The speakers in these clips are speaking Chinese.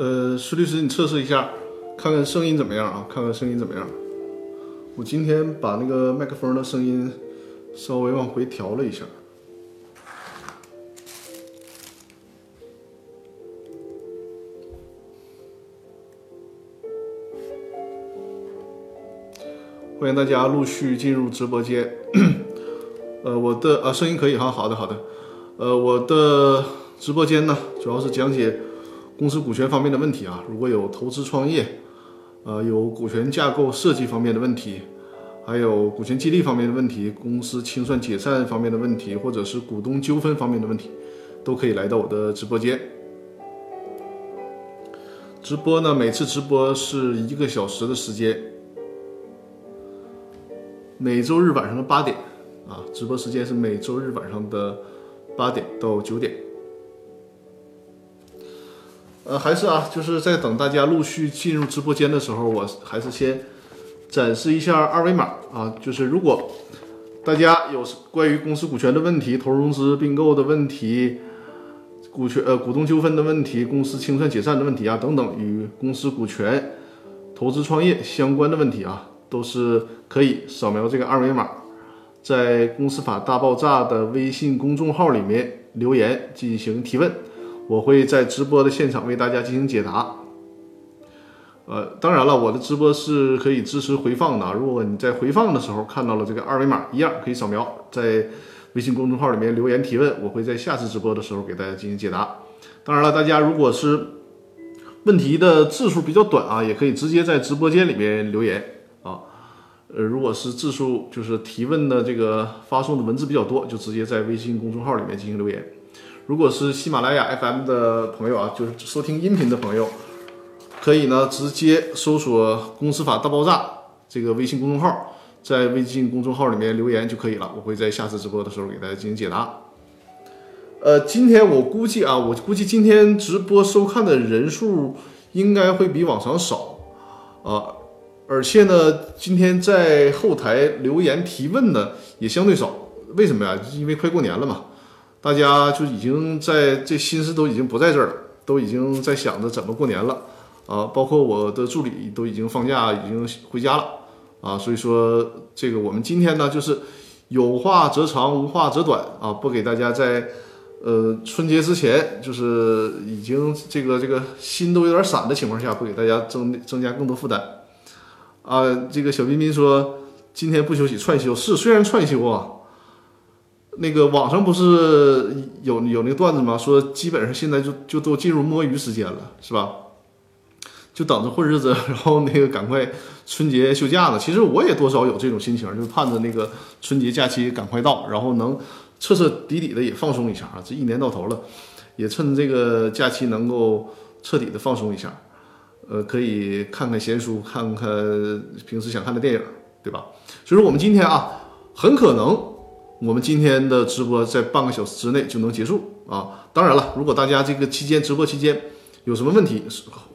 呃，石律师，你测试一下，看看声音怎么样啊？看看声音怎么样？我今天把那个麦克风的声音稍微往回调了一下。欢迎大家陆续进入直播间。呃，我的啊，声音可以哈，好的好的。呃，我的直播间呢，主要是讲解公司股权方面的问题啊。如果有投资创业，呃，有股权架构设计方面的问题，还有股权激励方面的问题，公司清算解散方面的问题，或者是股东纠纷方面的问题，都可以来到我的直播间。直播呢，每次直播是一个小时的时间。每周日晚上的八点，啊，直播时间是每周日晚上的八点到九点。呃，还是啊，就是在等大家陆续进入直播间的时候，我还是先展示一下二维码啊。就是如果大家有关于公司股权的问题、投融资并购的问题、股权呃股东纠纷的问题、公司清算解散的问题啊等等，与公司股权、投资创业相关的问题啊。都是可以扫描这个二维码，在《公司法大爆炸》的微信公众号里面留言进行提问，我会在直播的现场为大家进行解答。呃，当然了，我的直播是可以支持回放的。如果你在回放的时候看到了这个二维码，一样可以扫描，在微信公众号里面留言提问，我会在下次直播的时候给大家进行解答。当然了，大家如果是问题的字数比较短啊，也可以直接在直播间里面留言啊。呃，如果是字数就是提问的这个发送的文字比较多，就直接在微信公众号里面进行留言。如果是喜马拉雅 FM 的朋友啊，就是收听音频的朋友，可以呢直接搜索“公司法大爆炸”这个微信公众号，在微信公众号里面留言就可以了。我会在下次直播的时候给大家进行解答。呃，今天我估计啊，我估计今天直播收看的人数应该会比往常少啊。而且呢，今天在后台留言提问的也相对少，为什么呀？因为快过年了嘛，大家就已经在这心思都已经不在这儿了，都已经在想着怎么过年了啊。包括我的助理都已经放假，已经回家了啊。所以说，这个我们今天呢，就是有话则长，无话则短啊，不给大家在呃春节之前，就是已经这个这个心都有点散的情况下，不给大家增增加更多负担。啊，这个小彬彬说今天不休息串休是虽然串休啊，那个网上不是有有那个段子吗？说基本上现在就就都进入摸鱼时间了，是吧？就等着混日子，然后那个赶快春节休假了。其实我也多少有这种心情，就盼着那个春节假期赶快到，然后能彻彻底底的也放松一下啊。这一年到头了，也趁这个假期能够彻底的放松一下。呃，可以看看闲书，看看平时想看的电影，对吧？所以说，我们今天啊，很可能我们今天的直播在半个小时之内就能结束啊。当然了，如果大家这个期间直播期间有什么问题，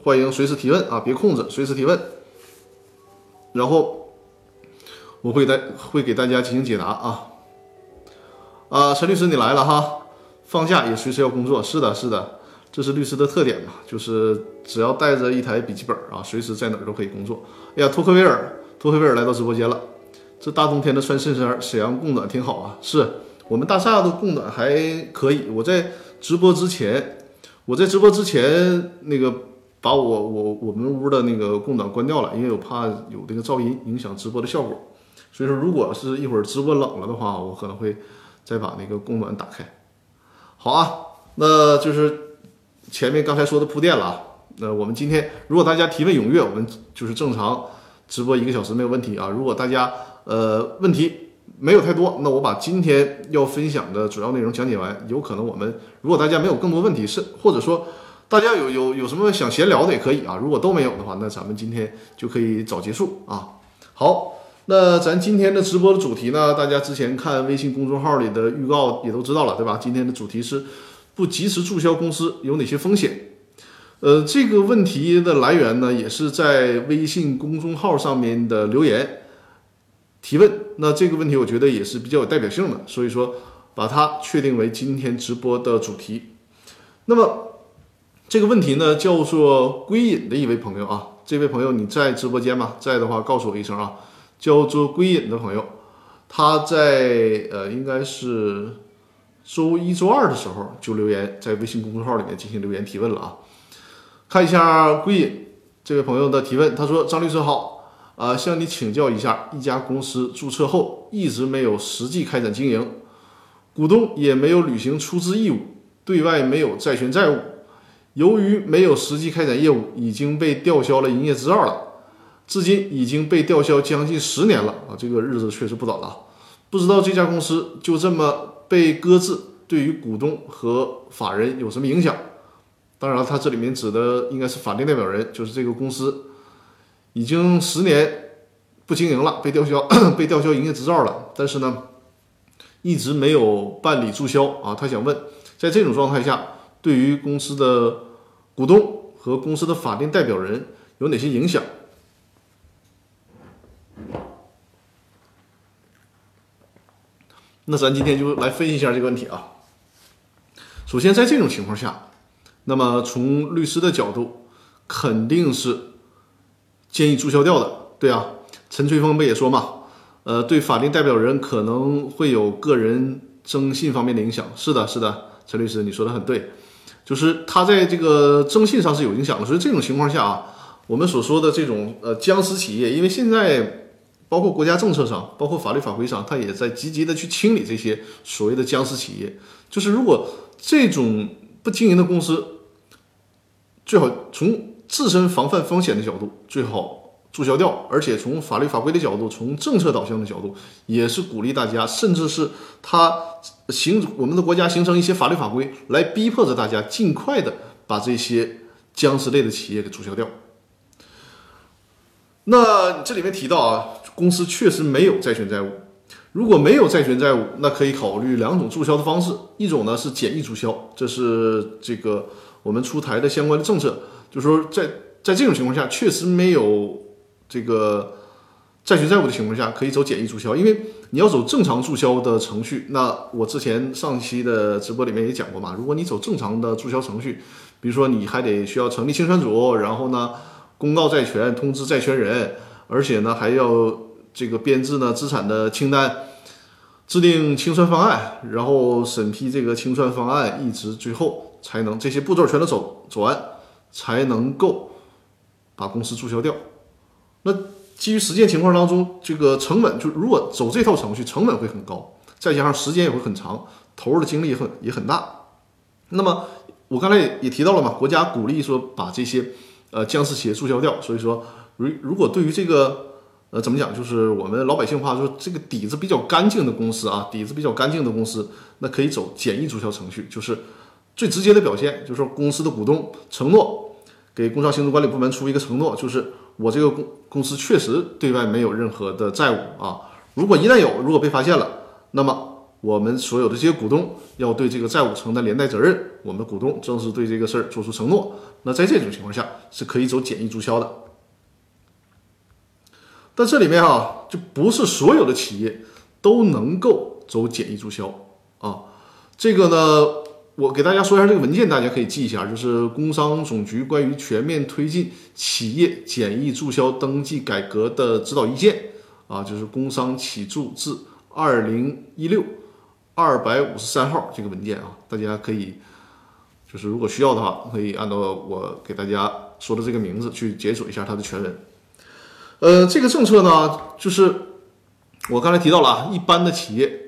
欢迎随时提问啊，别控制，随时提问。然后我会带会给大家进行解答啊。啊，陈律师你来了哈，放假也随时要工作，是的，是的。这是律师的特点嘛，就是只要带着一台笔记本啊，随时在哪儿都可以工作。哎呀，托克维尔，托克维尔来到直播间了。这大冬天的穿衬衫，沈阳供暖挺好啊。是我们大厦的供暖还可以。我在直播之前，我在直播之前那个把我我我们屋的那个供暖关掉了，因为我怕有这个噪音影响直播的效果。所以说，如果是一会儿直播冷了的话，我可能会再把那个供暖打开。好啊，那就是。前面刚才说的铺垫了啊，那我们今天如果大家提问踊跃，我们就是正常直播一个小时没有问题啊。如果大家呃问题没有太多，那我把今天要分享的主要内容讲解完。有可能我们如果大家没有更多问题，是或者说大家有有有什么想闲聊的也可以啊。如果都没有的话，那咱们今天就可以早结束啊。好，那咱今天的直播的主题呢，大家之前看微信公众号里的预告也都知道了，对吧？今天的主题是。不及时注销公司有哪些风险？呃，这个问题的来源呢，也是在微信公众号上面的留言提问。那这个问题我觉得也是比较有代表性的，所以说把它确定为今天直播的主题。那么这个问题呢，叫做归隐的一位朋友啊，这位朋友你在直播间吗？在的话，告诉我一声啊。叫做归隐的朋友，他在呃，应该是周一周二的时候就留言，在微信公众号里面进行留言提问了啊。看一下归隐这位朋友的提问，他说：“张律师好，啊，向你请教一下，一家公司注册后一直没有实际开展经营，股东也没有履行出资义务，对外没有债权债务。”由于没有实际开展业务，已经被吊销了营业执照了，至今已经被吊销将近十年了啊！这个日子确实不短了。不知道这家公司就这么被搁置，对于股东和法人有什么影响？当然了，他这里面指的应该是法定代表人，就是这个公司已经十年不经营了，被吊销 被吊销营业执照了，但是呢，一直没有办理注销啊。他想问，在这种状态下，对于公司的股东和公司的法定代表人有哪些影响？那咱今天就来分析一下这个问题啊。首先，在这种情况下，那么从律师的角度，肯定是建议注销掉的。对啊，陈吹风不也说嘛？呃，对法定代表人可能会有个人征信方面的影响。是的，是的，陈律师，你说的很对。就是他在这个征信上是有影响的，所以这种情况下啊，我们所说的这种呃僵尸企业，因为现在包括国家政策上，包括法律法规上，他也在积极的去清理这些所谓的僵尸企业。就是如果这种不经营的公司，最好从自身防范风险的角度，最好。注销掉，而且从法律法规的角度，从政策导向的角度，也是鼓励大家，甚至是它形我们的国家形成一些法律法规，来逼迫着大家尽快的把这些僵尸类的企业给注销掉。那这里面提到啊，公司确实没有债权债务，如果没有债权债务，那可以考虑两种注销的方式，一种呢是简易注销，这是这个我们出台的相关的政策，就说在在这种情况下，确实没有。这个债权债务的情况下，可以走简易注销，因为你要走正常注销的程序。那我之前上期的直播里面也讲过嘛，如果你走正常的注销程序，比如说你还得需要成立清算组，然后呢公告债权，通知债权人，而且呢还要这个编制呢资产的清单，制定清算方案，然后审批这个清算方案，一直最后才能这些步骤全都走走完，才能够把公司注销掉。那基于实践情况当中，这个成本就如果走这套程序，成本会很高，再加上时间也会很长，投入的精力也很也很大。那么我刚才也也提到了嘛，国家鼓励说把这些呃僵尸企业注销掉，所以说如如果对于这个呃怎么讲，就是我们老百姓话说这个底子比较干净的公司啊，底子比较干净的公司，那可以走简易注销程序，就是最直接的表现，就是说公司的股东承诺给工商行政管理部门出一个承诺，就是。我这个公公司确实对外没有任何的债务啊。如果一旦有，如果被发现了，那么我们所有的这些股东要对这个债务承担连带责任。我们股东正式对这个事儿做出承诺。那在这种情况下是可以走简易注销的。但这里面啊，就不是所有的企业都能够走简易注销啊。这个呢。我给大家说一下这个文件，大家可以记一下，就是工商总局关于全面推进企业简易注销登记改革的指导意见啊，就是《工商企注字二零一六二百五十三号》这个文件啊，大家可以就是如果需要的话，可以按照我给大家说的这个名字去解锁一下它的全文。呃，这个政策呢，就是我刚才提到了啊，一般的企业。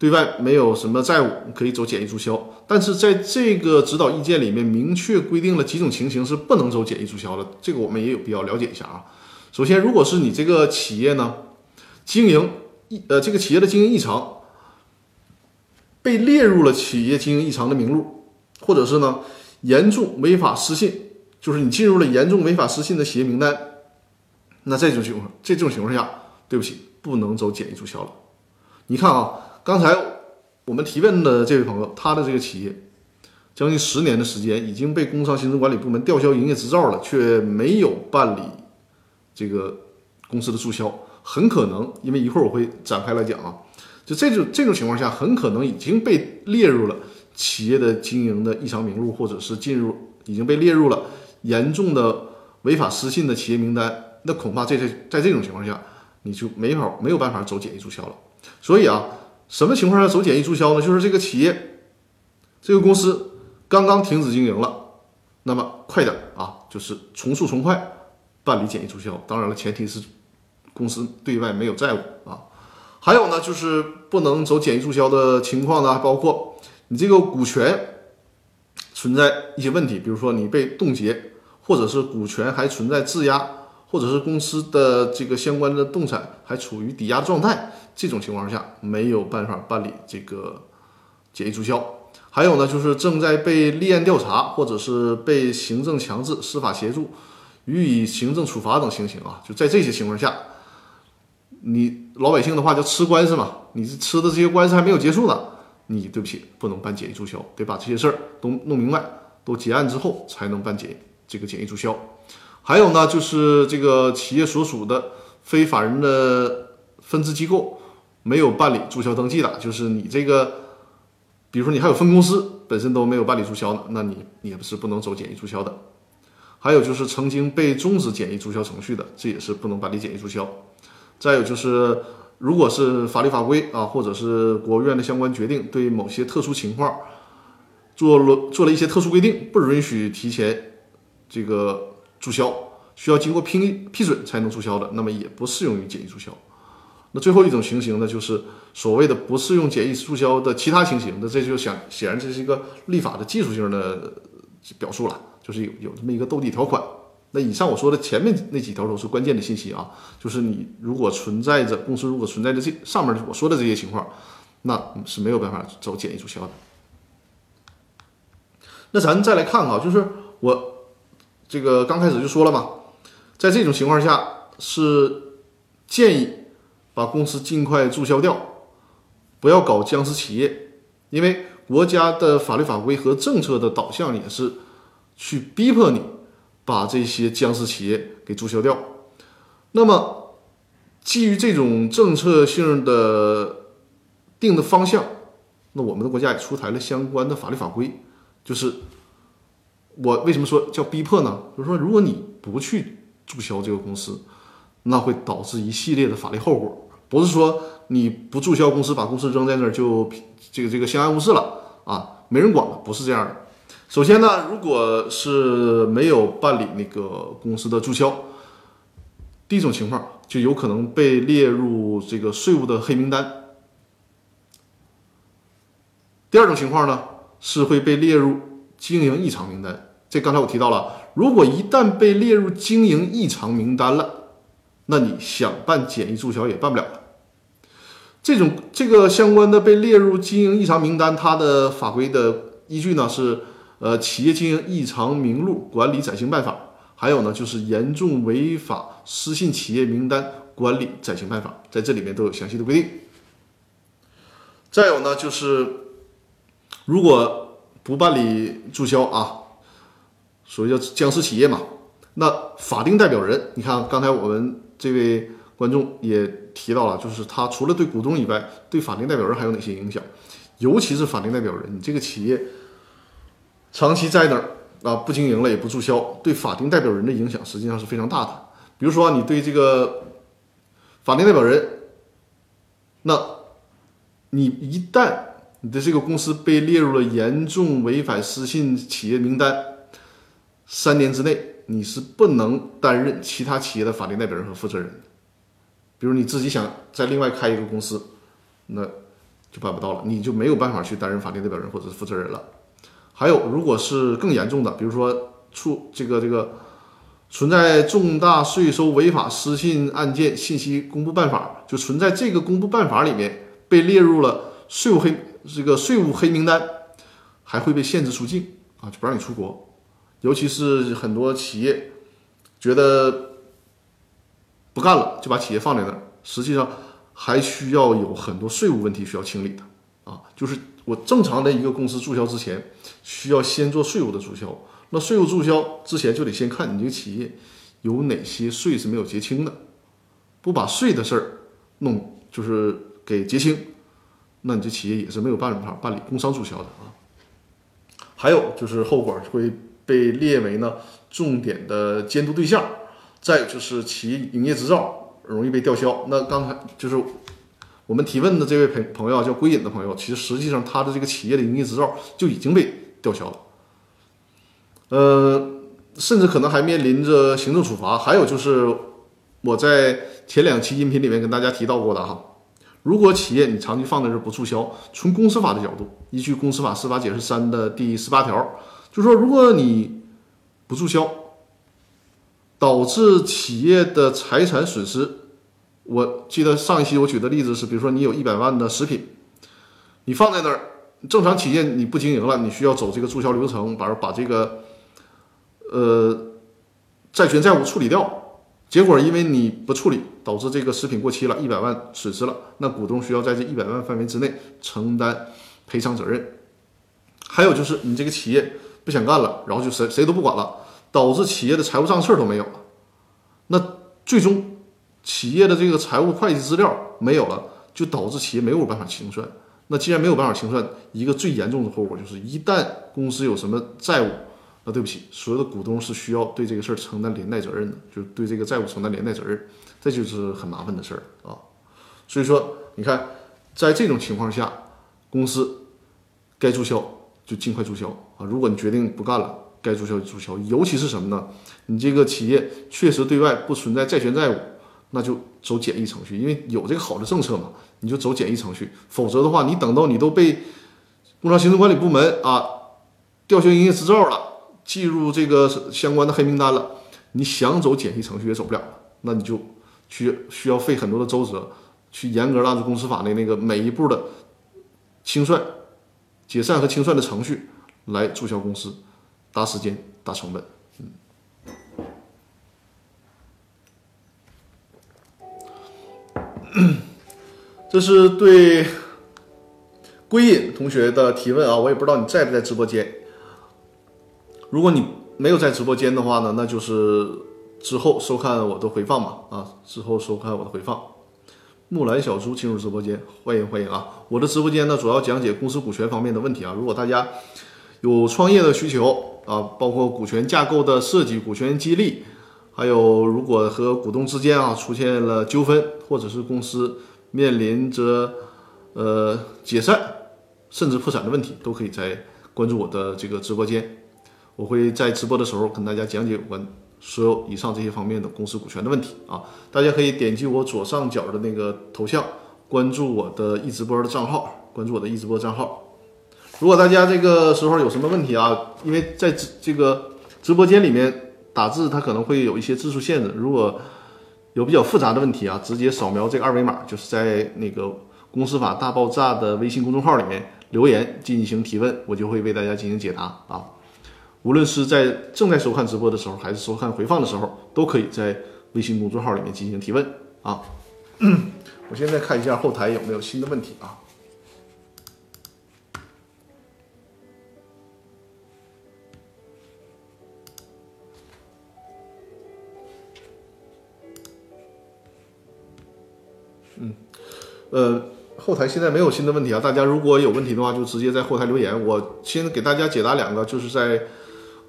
对外没有什么债务，可以走简易注销。但是在这个指导意见里面，明确规定了几种情形是不能走简易注销的。这个我们也有必要了解一下啊。首先，如果是你这个企业呢，经营异呃这个企业的经营异常被列入了企业经营异常的名录，或者是呢严重违法失信，就是你进入了严重违法失信的企业名单，那这种情况，这种情况下，对不起，不能走简易注销了。你看啊。刚才我们提问的这位朋友，他的这个企业将近十年的时间已经被工商行政管理部门吊销营业执照了，却没有办理这个公司的注销，很可能因为一会儿我会展开来讲啊，就这种这种情况下，很可能已经被列入了企业的经营的异常名录，或者是进入已经被列入了严重的违法失信的企业名单，那恐怕这这在这种情况下，你就没法没有办法走简易注销了。所以啊，什么情况下走简易注销呢？就是这个企业这个公司刚刚停止经营了，那么快点啊，就是从速从快办理简易注销。当然了，前提是公司对外没有债务啊。还有呢，就是不能走简易注销的情况呢，包括你这个股权存在一些问题，比如说你被冻结，或者是股权还存在质押，或者是公司的这个相关的动产还处于抵押状态，这种情况下没有办法办理这个简易注销。还有呢，就是正在被立案调查，或者是被行政强制、司法协助、予以行政处罚等情形啊，就在这些情况下。你老百姓的话叫吃官司嘛，你吃的这些官司还没有结束呢，你对不起，不能办简易注销，得把这些事儿都弄明白，都结案之后才能办简这个简易注销。还有呢，就是这个企业所属的非法人的分支机构没有办理注销登记的，就是你这个，比如说你还有分公司本身都没有办理注销呢，那你也不是不能走简易注销的。还有就是曾经被终止简易注销程序的，这也是不能办理简易注销。再有就是，如果是法律法规啊，或者是国务院的相关决定，对某些特殊情况做了做了一些特殊规定，不允许提前这个注销，需要经过批批准才能注销的，那么也不适用于简易注销。那最后一种情形呢，就是所谓的不适用简易注销的其他情形，那这就显显然这是一个立法的技术性的表述了，就是有有这么一个兜底条款。那以上我说的前面那几条都是关键的信息啊，就是你如果存在着公司如果存在着这上面我说的这些情况，那是没有办法走简易注销的。那咱再来看啊，就是我这个刚开始就说了嘛，在这种情况下是建议把公司尽快注销掉，不要搞僵尸企业，因为国家的法律法规和政策的导向也是去逼迫你。把这些僵尸企业给注销掉。那么，基于这种政策性的定的方向，那我们的国家也出台了相关的法律法规。就是我为什么说叫逼迫呢？就是说，如果你不去注销这个公司，那会导致一系列的法律后果。不是说你不注销公司，把公司扔在那儿就这个这个相安无事了啊，没人管了，不是这样的。首先呢，如果是没有办理那个公司的注销，第一种情况就有可能被列入这个税务的黑名单。第二种情况呢，是会被列入经营异常名单。这刚才我提到了，如果一旦被列入经营异常名单了，那你想办简易注销也办不了了。这种这个相关的被列入经营异常名单，它的法规的依据呢是。呃，企业经营异常名录管理暂行办法，还有呢，就是严重违法失信企业名单管理暂行办法，在这里面都有详细的规定。再有呢，就是如果不办理注销啊，所谓叫僵尸企业嘛，那法定代表人，你看刚才我们这位观众也提到了，就是他除了对股东以外，对法定代表人还有哪些影响？尤其是法定代表人，你这个企业。长期在那儿啊，不经营了也不注销，对法定代表人的影响实际上是非常大的。比如说，你对这个法定代表人，那你一旦你的这个公司被列入了严重违反失信企业名单，三年之内你是不能担任其他企业的法定代表人和负责人。比如你自己想在另外开一个公司，那就办不到了，你就没有办法去担任法定代表人或者是负责人了。还有，如果是更严重的，比如说处这个这个存在重大税收违法失信案件信息公布办法，就存在这个公布办法里面被列入了税务黑这个税务黑名单，还会被限制出境啊，就不让你出国。尤其是很多企业觉得不干了，就把企业放在那儿，实际上还需要有很多税务问题需要清理的啊，就是。我正常的一个公司注销之前，需要先做税务的注销。那税务注销之前就得先看你这个企业有哪些税是没有结清的，不把税的事儿弄就是给结清，那你这企业也是没有办法办理工商注销的啊。还有就是后果会被列为呢重点的监督对象。再有就是企业营业执照容易被吊销。那刚才就是我们提问的这位朋朋友叫归隐的朋友，其实实际上他的这个企业的营业执照就已经被吊销了，呃，甚至可能还面临着行政处罚。还有就是我在前两期音频里面跟大家提到过的哈，如果企业你长期放在这不注销，从公司法的角度，依据公司法司法解释三的第十八条，就说如果你不注销。导致企业的财产损失，我记得上一期我举的例子是，比如说你有一百万的食品，你放在那儿，正常企业你不经营了，你需要走这个注销流程，把把这个呃债权债务处理掉，结果因为你不处理，导致这个食品过期了，一百万损失了，那股东需要在这一百万范围之内承担赔偿责任。还有就是你这个企业不想干了，然后就谁谁都不管了。导致企业的财务账册都没有了，那最终企业的这个财务会计资料没有了，就导致企业没有办法清算。那既然没有办法清算，一个最严重的后果就是，一旦公司有什么债务，那对不起，所有的股东是需要对这个事儿承担连带责任的，就对这个债务承担连带责任，这就是很麻烦的事儿啊。所以说，你看，在这种情况下，公司该注销就尽快注销啊。如果你决定不干了，该注销就注销，尤其是什么呢？你这个企业确实对外不存在债权债务，那就走简易程序，因为有这个好的政策嘛，你就走简易程序。否则的话，你等到你都被工商行政管理部门啊吊销营业执照了，记入这个相关的黑名单了，你想走简易程序也走不了。那你就需需要费很多的周折，去严格按照公司法的那个每一步的清算、解散和清算的程序来注销公司。大时间、大成本，嗯，这是对归隐同学的提问啊，我也不知道你在不在直播间。如果你没有在直播间的话呢，那就是之后收看我的回放嘛啊，之后收看我的回放。木兰小猪进入直播间，欢迎欢迎啊！我的直播间呢，主要讲解公司股权方面的问题啊，如果大家。有创业的需求啊，包括股权架构的设计、股权激励，还有如果和股东之间啊出现了纠纷，或者是公司面临着呃解散甚至破产的问题，都可以在关注我的这个直播间。我会在直播的时候跟大家讲解有关所有以上这些方面的公司股权的问题啊。大家可以点击我左上角的那个头像，关注我的易直播的账号，关注我的易直播账号。如果大家这个时候有什么问题啊，因为在这个直播间里面打字，它可能会有一些字数限制。如果有比较复杂的问题啊，直接扫描这个二维码，就是在那个“公司法大爆炸”的微信公众号里面留言进行提问，我就会为大家进行解答啊。无论是在正在收看直播的时候，还是收看回放的时候，都可以在微信公众号里面进行提问啊。我现在看一下后台有没有新的问题啊。嗯，呃，后台现在没有新的问题啊。大家如果有问题的话，就直接在后台留言。我先给大家解答两个，就是在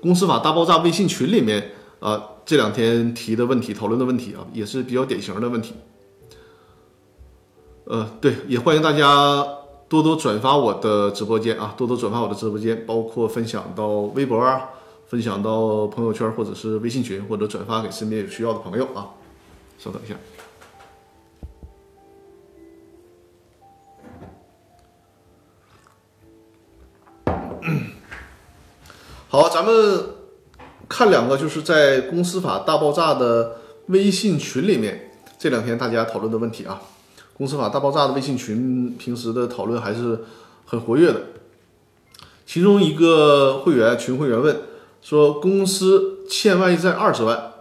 公司法大爆炸微信群里面啊，这两天提的问题、讨论的问题啊，也是比较典型的问题。呃，对，也欢迎大家多多转发我的直播间啊，多多转发我的直播间，包括分享到微博啊，分享到朋友圈或者是微信群，或者转发给身边有需要的朋友啊。稍等一下。好，咱们看两个，就是在公司法大爆炸的微信群里面，这两天大家讨论的问题啊。公司法大爆炸的微信群平时的讨论还是很活跃的。其中一个会员群会员问说，公司欠外债二十万，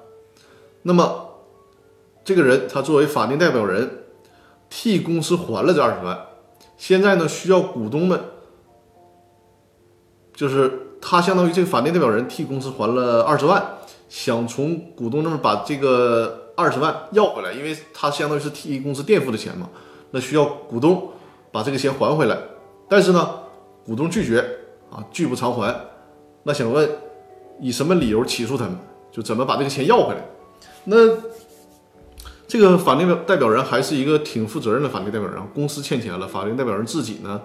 那么这个人他作为法定代表人替公司还了这二十万，现在呢需要股东们就是。他相当于这个法定代表人替公司还了二十万，想从股东那儿把这个二十万要回来，因为他相当于是替公司垫付的钱嘛，那需要股东把这个钱还回来。但是呢，股东拒绝啊，拒不偿还。那想问，以什么理由起诉他们，就怎么把这个钱要回来。那这个法定代表人还是一个挺负责任的法定代表人，公司欠钱了，法定代表人自己呢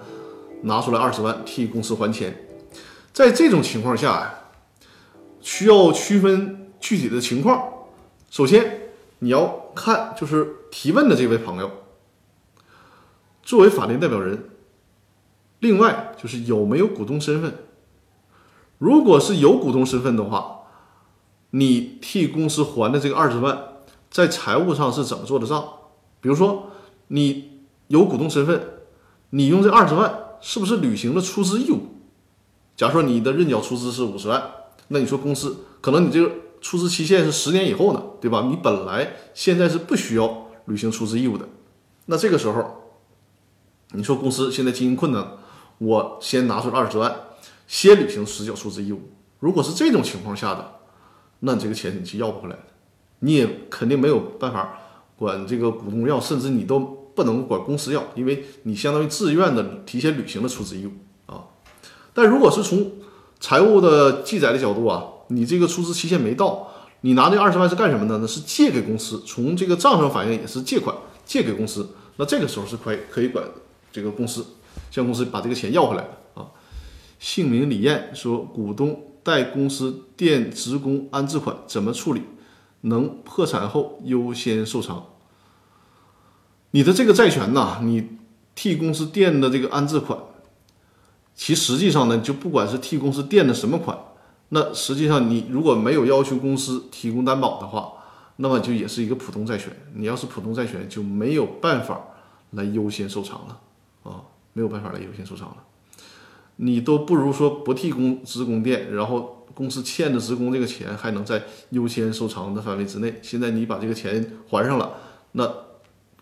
拿出来二十万替公司还钱。在这种情况下呀，需要区分具体的情况。首先，你要看就是提问的这位朋友，作为法定代表人，另外就是有没有股东身份。如果是有股东身份的话，你替公司还的这个二十万，在财务上是怎么做的账？比如说，你有股东身份，你用这二十万是不是履行了出资义务？假如说你的认缴出资是五十万，那你说公司可能你这个出资期限是十年以后呢，对吧？你本来现在是不需要履行出资义务的，那这个时候，你说公司现在经营困难，我先拿出二十万，先履行实缴出资义务。如果是这种情况下的，那你这个钱你是要不回来的，你也肯定没有办法管这个股东要，甚至你都不能管公司要，因为你相当于自愿的提前履行了出资义务。但如果是从财务的记载的角度啊，你这个出资期限没到，你拿这二十万是干什么的呢？是借给公司，从这个账上反映也是借款，借给公司。那这个时候是可以可以管这个公司，向公司把这个钱要回来的啊。姓名李艳说，股东代公司垫职工安置款怎么处理？能破产后优先受偿？你的这个债权呐，你替公司垫的这个安置款。其实际上呢，就不管是替公司垫的什么款，那实际上你如果没有要求公司提供担保的话，那么就也是一个普通债权。你要是普通债权，就没有办法来优先受偿了啊，没有办法来优先受偿了。你都不如说不替工职工垫，然后公司欠的职工这个钱还能在优先受偿的范围之内。现在你把这个钱还上了，那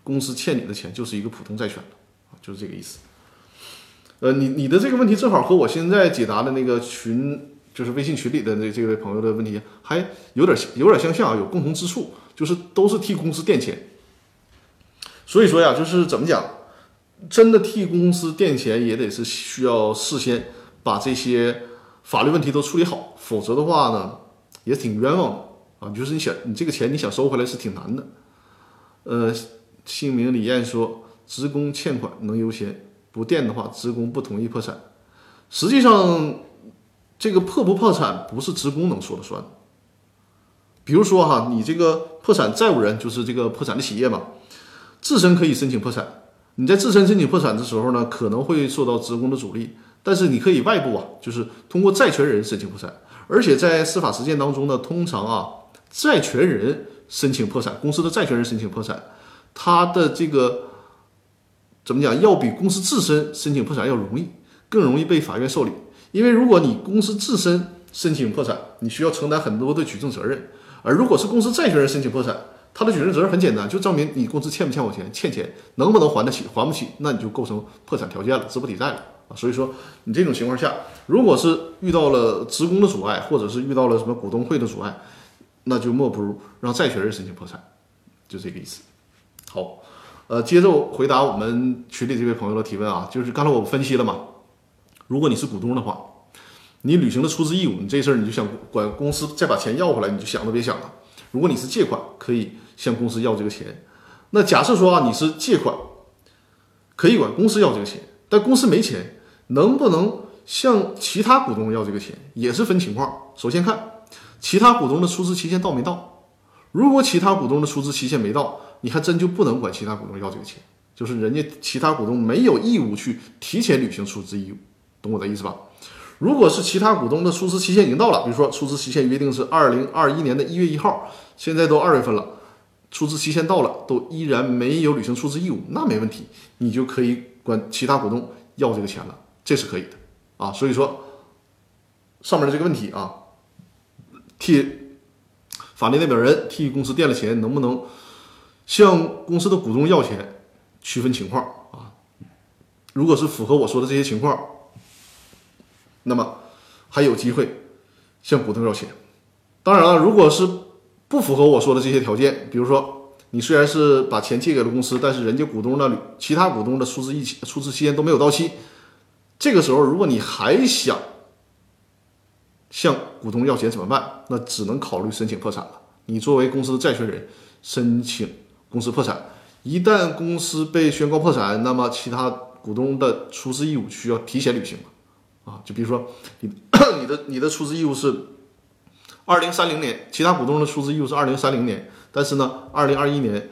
公司欠你的钱就是一个普通债权了，就是这个意思。呃，你你的这个问题正好和我现在解答的那个群，就是微信群里的那这位朋友的问题还有点有点相像啊，有共同之处，就是都是替公司垫钱。所以说呀，就是怎么讲，真的替公司垫钱也得是需要事先把这些法律问题都处理好，否则的话呢，也挺冤枉的啊。就是你想你这个钱你想收回来是挺难的。呃，姓名李艳说，职工欠款能优先。不垫的话，职工不同意破产。实际上，这个破不破产不是职工能说了算。比如说哈，你这个破产债务人就是这个破产的企业嘛，自身可以申请破产。你在自身申请破产的时候呢，可能会受到职工的阻力，但是你可以外部啊，就是通过债权人申请破产。而且在司法实践当中呢，通常啊，债权人申请破产，公司的债权人申请破产，他的这个。怎么讲？要比公司自身申请破产要容易，更容易被法院受理。因为如果你公司自身申请破产，你需要承担很多的举证责任；而如果是公司债权人申请破产，他的举证责任很简单，就证明你公司欠不欠我钱，欠钱能不能还得起，还不起，那你就构成破产条件了，资不抵债了啊。所以说，你这种情况下，如果是遇到了职工的阻碍，或者是遇到了什么股东会的阻碍，那就莫不如让债权人申请破产，就这个意思。好。呃，接着回答我们群里这位朋友的提问啊，就是刚才我分析了嘛，如果你是股东的话，你履行了出资义务，你这事儿你就想管公司再把钱要回来，你就想都别想了。如果你是借款，可以向公司要这个钱。那假设说啊，你是借款，可以管公司要这个钱，但公司没钱，能不能向其他股东要这个钱，也是分情况。首先看其他股东的出资期限到没到，如果其他股东的出资期限没到。你还真就不能管其他股东要这个钱，就是人家其他股东没有义务去提前履行出资义务，懂我的意思吧？如果是其他股东的出资期限已经到了，比如说出资期限约定是二零二一年的一月一号，现在都二月份了，出资期限到了，都依然没有履行出资义务，那没问题，你就可以管其他股东要这个钱了，这是可以的啊。所以说上面的这个问题啊，替法定代表人替公司垫了钱，能不能？向公司的股东要钱，区分情况啊。如果是符合我说的这些情况，那么还有机会向股东要钱。当然了，如果是不符合我说的这些条件，比如说你虽然是把钱借给了公司，但是人家股东那里其他股东的出资一期出资期限都没有到期，这个时候如果你还想向股东要钱怎么办？那只能考虑申请破产了。你作为公司的债权人，申请公司破产，一旦公司被宣告破产，那么其他股东的出资义务需要提前履行啊。就比如说你 你的你的出资义务是二零三零年，其他股东的出资义务是二零三零年，但是呢，二零二一年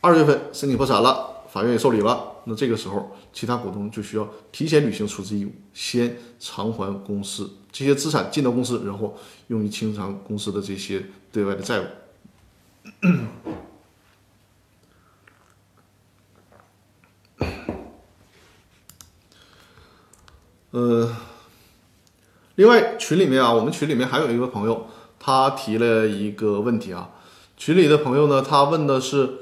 二月份申请破产了，法院也受理了，那这个时候其他股东就需要提前履行出资义务，先偿还公司这些资产进到公司，然后用于清偿公司的这些对外的债务。呃，另外群里面啊，我们群里面还有一个朋友，他提了一个问题啊。群里的朋友呢，他问的是，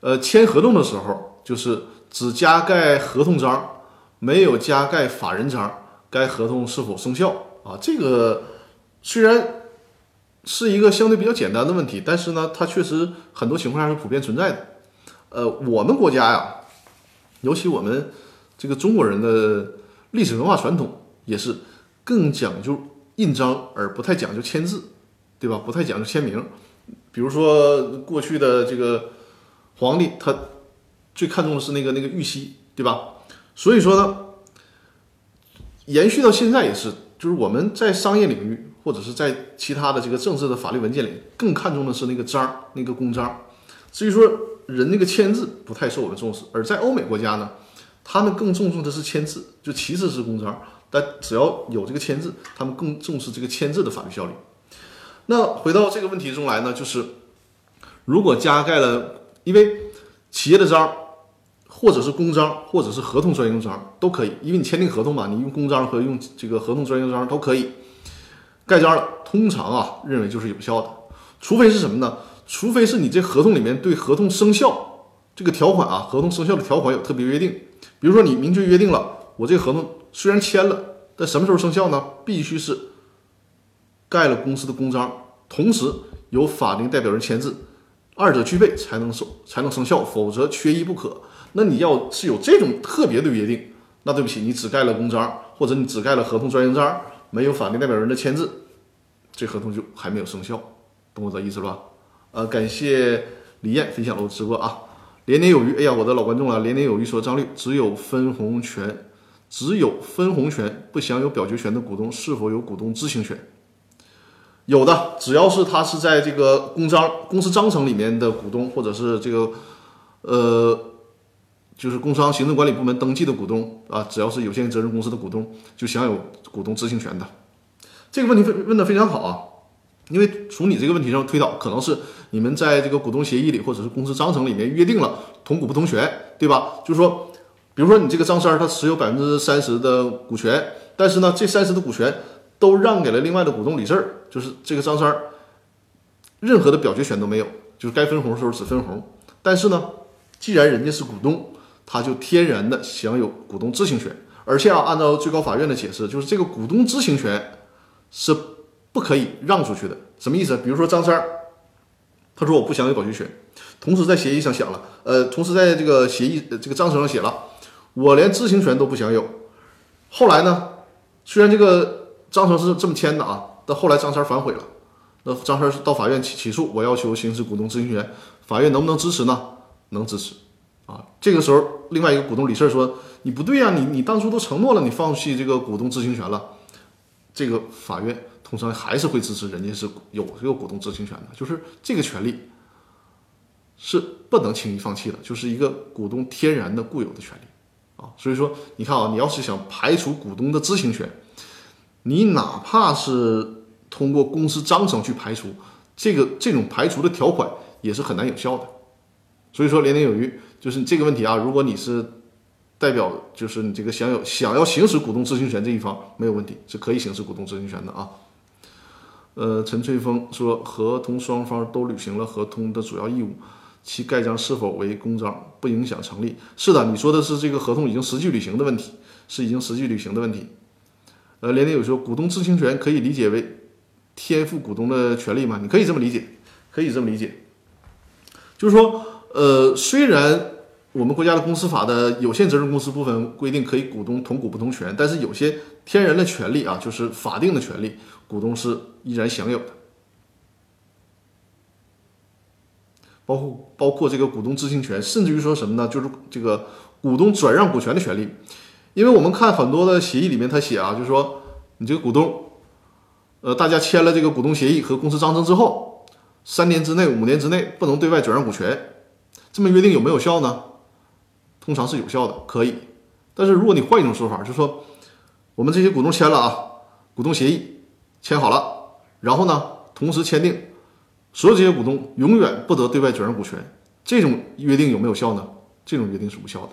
呃，签合同的时候，就是只加盖合同章，没有加盖法人章，该合同是否生效啊？这个虽然是一个相对比较简单的问题，但是呢，它确实很多情况下是普遍存在的。呃，我们国家呀，尤其我们这个中国人的。历史文化传统也是更讲究印章，而不太讲究签字，对吧？不太讲究签名。比如说过去的这个皇帝，他最看重的是那个那个玉玺，对吧？所以说呢，延续到现在也是，就是我们在商业领域或者是在其他的这个政治的法律文件里，更看重的是那个章，那个公章。至于说人那个签字，不太受我们重视。而在欧美国家呢？他们更重视的是签字，就其次是公章，但只要有这个签字，他们更重视这个签字的法律效力。那回到这个问题中来呢，就是如果加盖了，因为企业的章，或者是公章，或者是合同专用章都可以，因为你签订合同嘛，你用公章和用这个合同专用章都可以盖章了。通常啊，认为就是有效的，除非是什么呢？除非是你这合同里面对合同生效这个条款啊，合同生效的条款有特别约定。比如说，你明确约定了，我这合同虽然签了，但什么时候生效呢？必须是盖了公司的公章，同时有法定代表人签字，二者具备才能生才能生效，否则缺一不可。那你要是有这种特别的约定，那对不起，你只盖了公章，或者你只盖了合同专用章，没有法定代表人的签字，这合同就还没有生效，懂我的意思了吧？呃，感谢李艳分享了我直播啊。连年有余，哎呀，我的老观众了。连年有余说，张律只有分红权，只有分红权不享有表决权的股东是否有股东知情权？有的，只要是他是在这个公章、公司章程里面的股东，或者是这个呃，就是工商行政管理部门登记的股东啊，只要是有限责任公司的股东，就享有股东知情权的。这个问题问问的非常好啊，因为从你这个问题上推导，可能是。你们在这个股东协议里，或者是公司章程里面约定了同股不同权，对吧？就是说，比如说你这个张三儿他持有百分之三十的股权，但是呢，这三十的股权都让给了另外的股东李四儿，就是这个张三儿任何的表决权都没有，就是该分红的时候只分红。但是呢，既然人家是股东，他就天然的享有股东知情权，而且啊，按照最高法院的解释，就是这个股东知情权是不可以让出去的。什么意思？比如说张三儿。他说我不享有表决权，同时在协议上写了，呃，同时在这个协议这个章程上写了，我连知情权都不享有。后来呢，虽然这个章程是这么签的啊，但后来张三反悔了，那张三到法院起起诉，我要求行使股东知情权，法院能不能支持呢？能支持，啊，这个时候另外一个股东李四说你不对呀，你你当初都承诺了，你放弃这个股东知情权了，这个法院。通常还是会支持人家是有这个股东知情权的，就是这个权利是不能轻易放弃的，就是一个股东天然的固有的权利啊。所以说，你看啊，你要是想排除股东的知情权，你哪怕是通过公司章程去排除，这个这种排除的条款也是很难有效的。所以说，年年有余，就是这个问题啊。如果你是代表，就是你这个享有想要行使股东知情权这一方，没有问题，是可以行使股东知情权的啊。呃，陈翠峰说，合同双方都履行了合同的主要义务，其盖章是否为公章不影响成立。是的，你说的是这个合同已经实际履行的问题，是已经实际履行的问题。呃，连连有说，股东知情权可以理解为天赋股东的权利吗？你可以这么理解，可以这么理解，就是说，呃，虽然我们国家的公司法的有限责任公司部分规定可以股东同股不同权，但是有些天然的权利啊，就是法定的权利，股东是依然享有的，包括包括这个股东知情权，甚至于说什么呢？就是这个股东转让股权的权利，因为我们看很多的协议里面他写啊，就是说你这个股东，呃，大家签了这个股东协议和公司章程之后，三年之内、五年之内不能对外转让股权，这么约定有没有效呢？通常是有效的，可以。但是如果你换一种说法，就是说我们这些股东签了啊，股东协议签好了，然后呢，同时签订所有这些股东永远不得对外转让股权，这种约定有没有效呢？这种约定是无效的，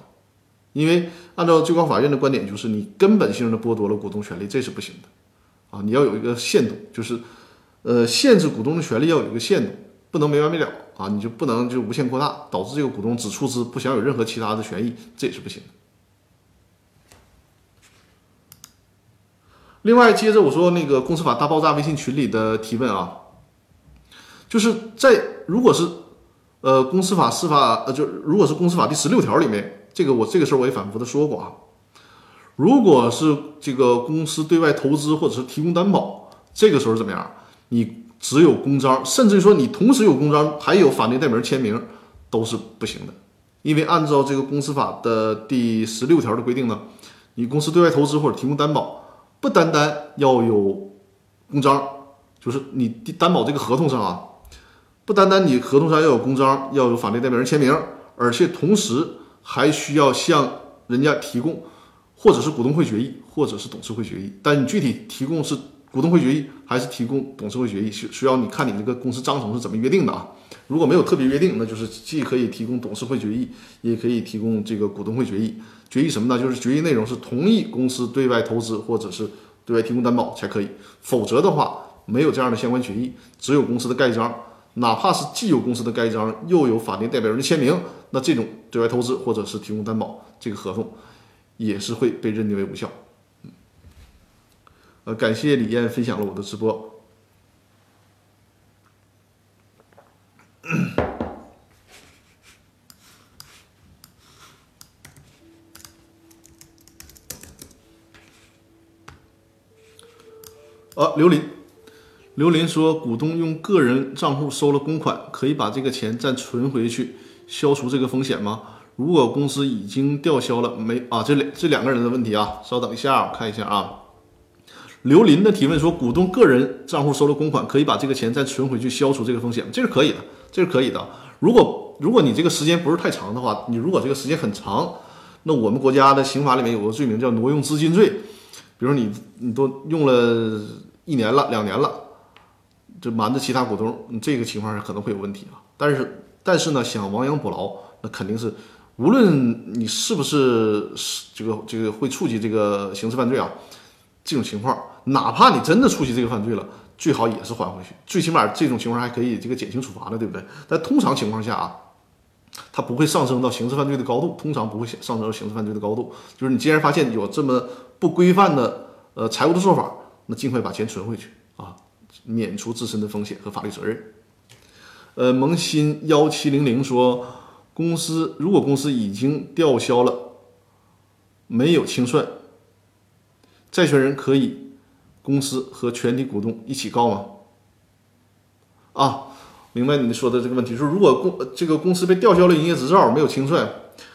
因为按照最高法院的观点，就是你根本性的剥夺了股东权利，这是不行的啊！你要有一个限度，就是呃，限制股东的权利要有一个限度。不能没完没了啊！你就不能就无限扩大，导致这个股东只出资不享有任何其他的权益，这也是不行的。另外，接着我说那个公司法大爆炸微信群里的提问啊，就是在如果是呃公司法司法呃就如果是公司法第十六条里面，这个我这个时候我也反复的说过啊，如果是这个公司对外投资或者是提供担保，这个时候怎么样？你。只有公章，甚至于说你同时有公章，还有法定代表人签名，都是不行的。因为按照这个公司法的第十六条的规定呢，你公司对外投资或者提供担保，不单单要有公章，就是你担保这个合同上啊，不单单你合同上要有公章，要有法定代表人签名，而且同时还需要向人家提供，或者是股东会决议，或者是董事会决议，但你具体提供是。股东会决议还是提供董事会决议，需需要你看你这个公司章程是怎么约定的啊？如果没有特别约定，那就是既可以提供董事会决议，也可以提供这个股东会决议。决议什么呢？就是决议内容是同意公司对外投资或者是对外提供担保才可以，否则的话没有这样的相关决议，只有公司的盖章，哪怕是既有公司的盖章又有法定代表人的签名，那这种对外投资或者是提供担保这个合同也是会被认定为无效。呃，感谢李艳分享了我的直播。啊，刘林，刘林说，股东用个人账户收了公款，可以把这个钱再存回去，消除这个风险吗？如果公司已经吊销了，没啊？这两这两个人的问题啊，稍等一下，我看一下啊。刘林的提问说：“股东个人账户收了公款，可以把这个钱再存回去，消除这个风险？”这是可以的，这是可以的。如果如果你这个时间不是太长的话，你如果这个时间很长，那我们国家的刑法里面有个罪名叫挪用资金罪。比如你你都用了一年了、两年了，就瞒着其他股东，你这个情况下可能会有问题啊。但是但是呢，想亡羊补牢，那肯定是无论你是不是这个这个会触及这个刑事犯罪啊，这种情况。哪怕你真的触及这个犯罪了，最好也是还回去，最起码这种情况还可以这个减轻处罚的，对不对？但通常情况下啊，它不会上升到刑事犯罪的高度，通常不会上升到刑事犯罪的高度。就是你既然发现有这么不规范的呃财务的做法，那尽快把钱存回去啊，免除自身的风险和法律责任。呃，萌新幺七零零说，公司如果公司已经吊销了，没有清算，债权人可以。公司和全体股东一起告吗？啊，明白你说的这个问题。说如果公这个公司被吊销了营业执照，没有清算，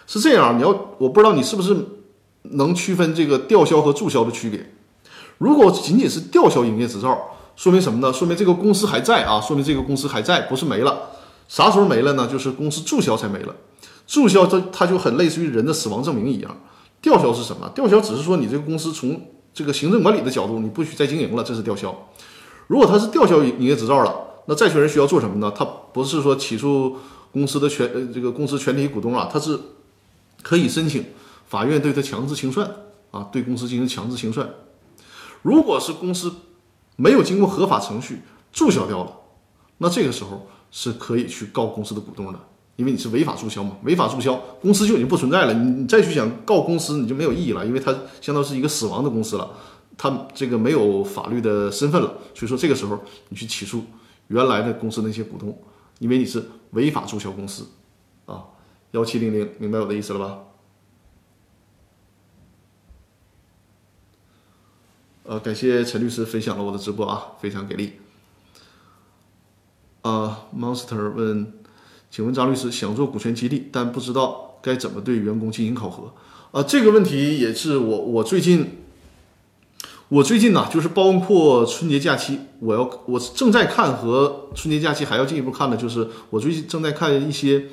是这样。你要我不知道你是不是能区分这个吊销和注销的区别。如果仅仅是吊销营业执照，说明什么呢？说明这个公司还在啊，说明这个公司还在，不是没了。啥时候没了呢？就是公司注销才没了。注销这它就很类似于人的死亡证明一样。吊销是什么？吊销只是说你这个公司从这个行政管理的角度，你不许再经营了，这是吊销。如果他是吊销营业执照了，那债权人需要做什么呢？他不是说起诉公司的全呃这个公司全体股东啊，他是可以申请法院对他强制清算啊，对公司进行强制清算。如果是公司没有经过合法程序注销掉了，那这个时候是可以去告公司的股东的。因为你是违法注销嘛，违法注销，公司就已经不存在了。你你再去想告公司，你就没有意义了，因为它相当于是一个死亡的公司了，它这个没有法律的身份了。所以说这个时候你去起诉原来的公司那些股东，因为你是违法注销公司，啊，幺七零零，明白我的意思了吧？呃，感谢陈律师分享了我的直播啊，非常给力。啊，Monster 问，请问张律师，想做股权激励，但不知道该怎么对员工进行考核。啊，这个问题也是我我最近，我最近呢，就是包括春节假期，我要我正在看和春节假期还要进一步看的，就是我最近正在看一些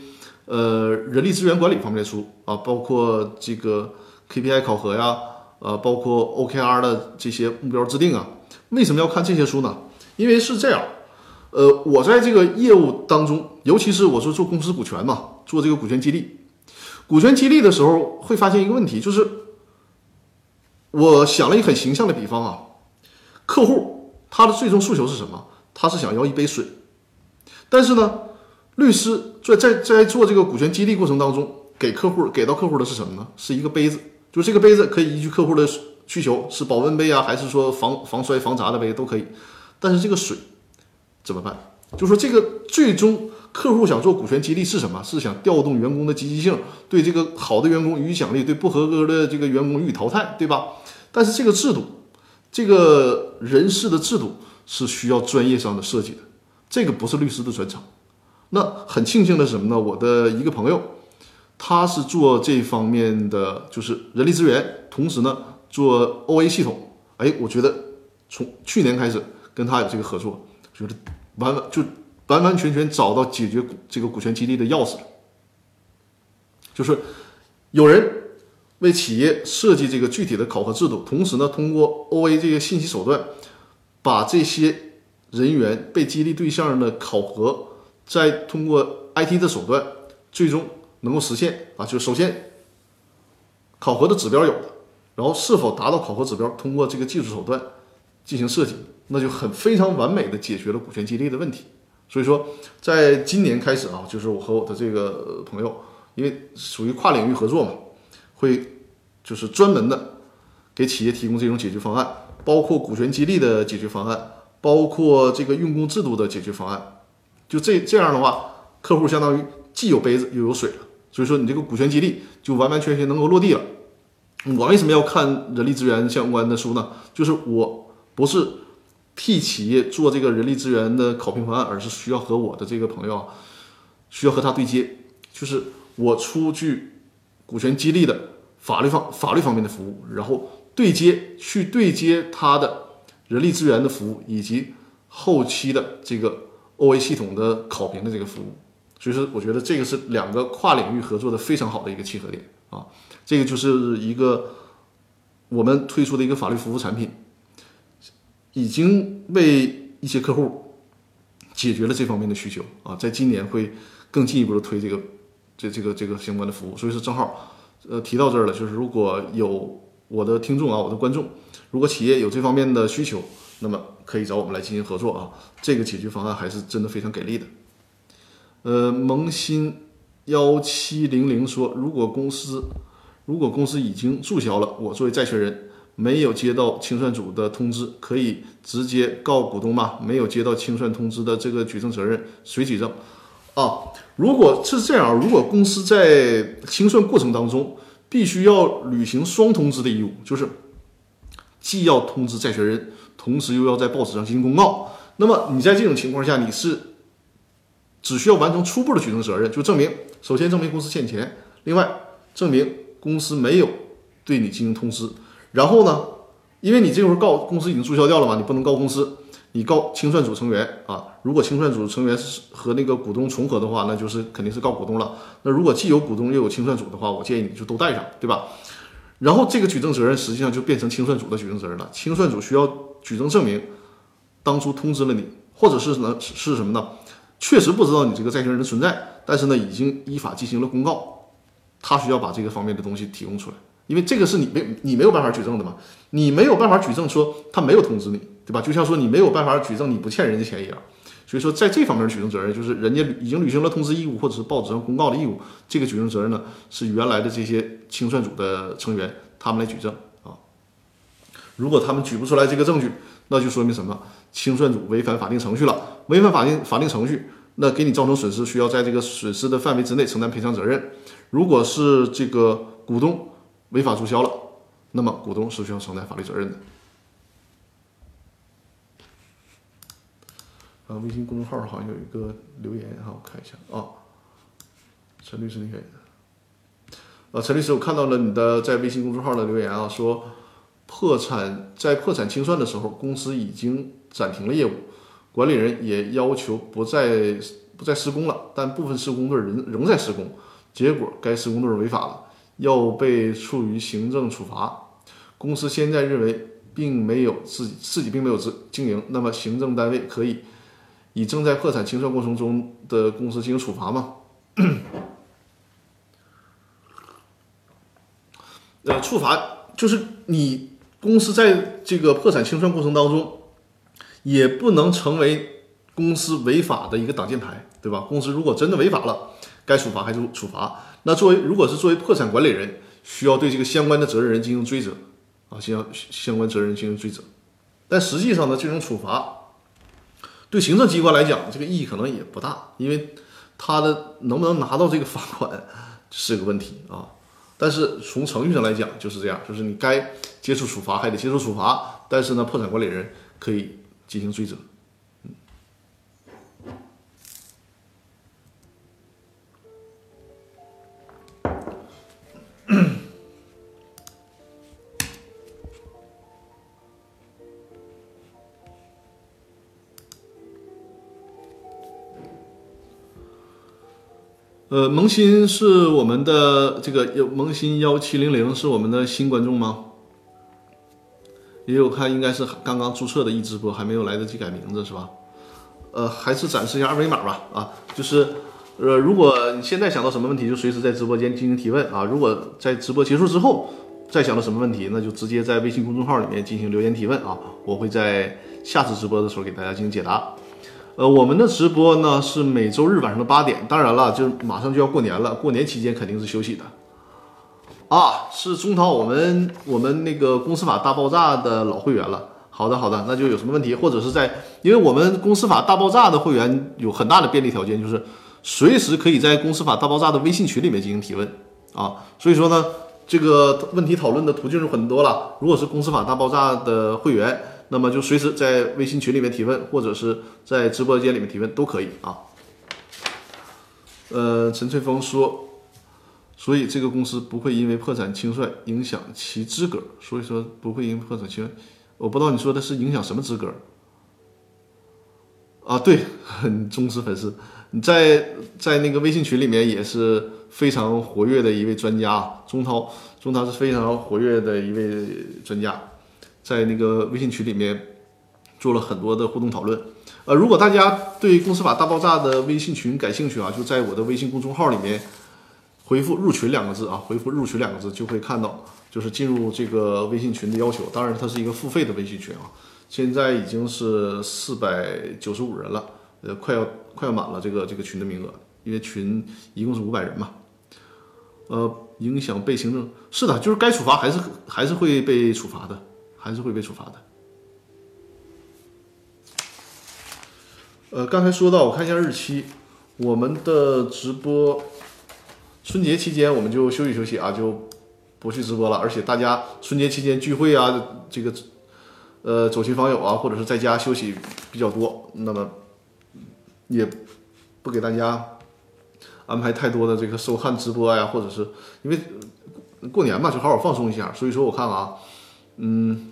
呃人力资源管理方面的书啊，包括这个 KPI 考核呀。呃，包括 OKR 的这些目标制定啊，为什么要看这些书呢？因为是这样，呃，我在这个业务当中，尤其是我说做公司股权嘛，做这个股权激励，股权激励的时候，会发现一个问题，就是我想了一个很形象的比方啊，客户他的最终诉求是什么？他是想要一杯水，但是呢，律师在在在做这个股权激励过程当中，给客户给到客户的是什么呢？是一个杯子。就这个杯子可以依据客户的需求，是保温杯啊，还是说防防摔防砸的杯都可以。但是这个水怎么办？就说这个最终客户想做股权激励是什么？是想调动员工的积极性，对这个好的员工予以奖励，对不合格的这个员工予以淘汰，对吧？但是这个制度，这个人事的制度是需要专业上的设计的，这个不是律师的专长。那很庆幸的是什么呢？我的一个朋友。他是做这方面的，就是人力资源，同时呢做 OA 系统。哎，我觉得从去年开始跟他有这个合作，觉得完完就完完全全找到解决股这个股权激励的钥匙了。就是有人为企业设计这个具体的考核制度，同时呢通过 OA 这个信息手段，把这些人员被激励对象的考核，再通过 IT 的手段，最终。能够实现啊，就首先考核的指标有了，然后是否达到考核指标，通过这个技术手段进行设计，那就很非常完美的解决了股权激励的问题。所以说，在今年开始啊，就是我和我的这个朋友，因为属于跨领域合作嘛，会就是专门的给企业提供这种解决方案，包括股权激励的解决方案，包括这个用工制度的解决方案。就这这样的话，客户相当于既有杯子又有水了。所以说，你这个股权激励就完完全全能够落地了。我为什么要看人力资源相关的书呢？就是我不是替企业做这个人力资源的考评方案，而是需要和我的这个朋友需要和他对接，就是我出具股权激励的法律方法律方面的服务，然后对接去对接他的人力资源的服务以及后期的这个 OA 系统的考评的这个服务。所以说，我觉得这个是两个跨领域合作的非常好的一个契合点啊。这个就是一个我们推出的一个法律服务产品，已经为一些客户解决了这方面的需求啊。在今年会更进一步的推这个这这个这个相关的服务。所以说，正好呃提到这儿了，就是如果有我的听众啊，我的观众，如果企业有这方面的需求，那么可以找我们来进行合作啊。这个解决方案还是真的非常给力的。呃，萌新幺七零零说，如果公司如果公司已经注销了，我作为债权人没有接到清算组的通知，可以直接告股东吗？没有接到清算通知的这个举证责任谁举证？啊，如果是这样，如果公司在清算过程当中必须要履行双通知的义务，就是既要通知债权人，同时又要在报纸上进行公告，那么你在这种情况下，你是？只需要完成初步的举证责任，就证明首先证明公司欠钱，另外证明公司没有对你进行通知。然后呢，因为你这会儿告公司已经注销掉了嘛，你不能告公司，你告清算组成员啊。如果清算组成员是和那个股东重合的话，那就是肯定是告股东了。那如果既有股东又有清算组的话，我建议你就都带上，对吧？然后这个举证责任实际上就变成清算组的举证责任了。清算组需要举证证明当初通知了你，或者是呢是什么呢？确实不知道你这个债权人的存在，但是呢，已经依法进行了公告，他需要把这个方面的东西提供出来，因为这个是你没你没有办法举证的嘛，你没有办法举证说他没有通知你，对吧？就像说你没有办法举证你不欠人家钱一样，所以说在这方面举证责任就是人家已经履行了通知义务或者是报纸上公告的义务，这个举证责任呢是原来的这些清算组的成员他们来举证啊，如果他们举不出来这个证据，那就说明什么？清算组违反法定程序了，违反法定法定程序，那给你造成损失，需要在这个损失的范围之内承担赔偿责任。如果是这个股东违法注销了，那么股东是需要承担法律责任的。啊，微信公众号好像有一个留言哈，我看一下。啊，陈律师你看，啊，陈律师，我看到了你的在微信公众号的留言啊，说破产在破产清算的时候，公司已经暂停了业务，管理人也要求不再不再施工了，但部分施工队仍仍在施工，结果该施工队违法了，要被处于行政处罚。公司现在认为并没有自己自己并没有自经营，那么行政单位可以。以正在破产清算过程中的公司进行处罚吗？呃，处罚就是你公司在这个破产清算过程当中，也不能成为公司违法的一个挡箭牌，对吧？公司如果真的违法了，该处罚还是处罚。那作为如果是作为破产管理人，需要对这个相关的责任人进行追责啊，相相关责任人进行追责。但实际上呢，这种处罚。对行政机关来讲，这个意义可能也不大，因为他的能不能拿到这个罚款是个问题啊。但是从程序上来讲就是这样，就是你该接受处罚还得接受处罚，但是呢，破产管理人可以进行追责。呃，萌新是我们的这个萌新幺七零零是我们的新观众吗？也有看，应该是刚刚注册的一直播，还没有来得及改名字是吧？呃，还是展示一下二维码吧。啊，就是呃，如果你现在想到什么问题，就随时在直播间进行提问啊。如果在直播结束之后再想到什么问题，那就直接在微信公众号里面进行留言提问啊，我会在下次直播的时候给大家进行解答。呃，我们的直播呢是每周日晚上的八点。当然了，就马上就要过年了，过年期间肯定是休息的。啊，是中涛，我们我们那个公司法大爆炸的老会员了。好的，好的，那就有什么问题，或者是在，因为我们公司法大爆炸的会员有很大的便利条件，就是随时可以在公司法大爆炸的微信群里面进行提问啊。所以说呢，这个问题讨论的途径是很多了。如果是公司法大爆炸的会员。那么就随时在微信群里面提问，或者是在直播间里面提问都可以啊。呃，陈翠峰说，所以这个公司不会因为破产清算影响其资格，所以说不会因破产清算。我不知道你说的是影响什么资格啊？对，很忠实粉丝，在在那个微信群里面也是非常活跃的一位专家，钟涛，钟涛是非常活跃的一位专家。在那个微信群里面做了很多的互动讨论，呃，如果大家对公司法大爆炸的微信群感兴趣啊，就在我的微信公众号里面回复“入群”两个字啊，回复“入群”两个字就会看到，就是进入这个微信群的要求。当然，它是一个付费的微信群啊，现在已经是四百九十五人了，呃，快要快要满了这个这个群的名额，因为群一共是五百人嘛。呃，影响被行政是的，就是该处罚还是还是会被处罚的。还是会被处罚的。呃，刚才说到，我看一下日期，我们的直播春节期间我们就休息休息啊，就不去直播了。而且大家春节期间聚会啊，这个呃走亲访友啊，或者是在家休息比较多，那么也不给大家安排太多的这个收看直播呀，或者是因为过年嘛，就好好放松一下。所以说，我看啊，嗯。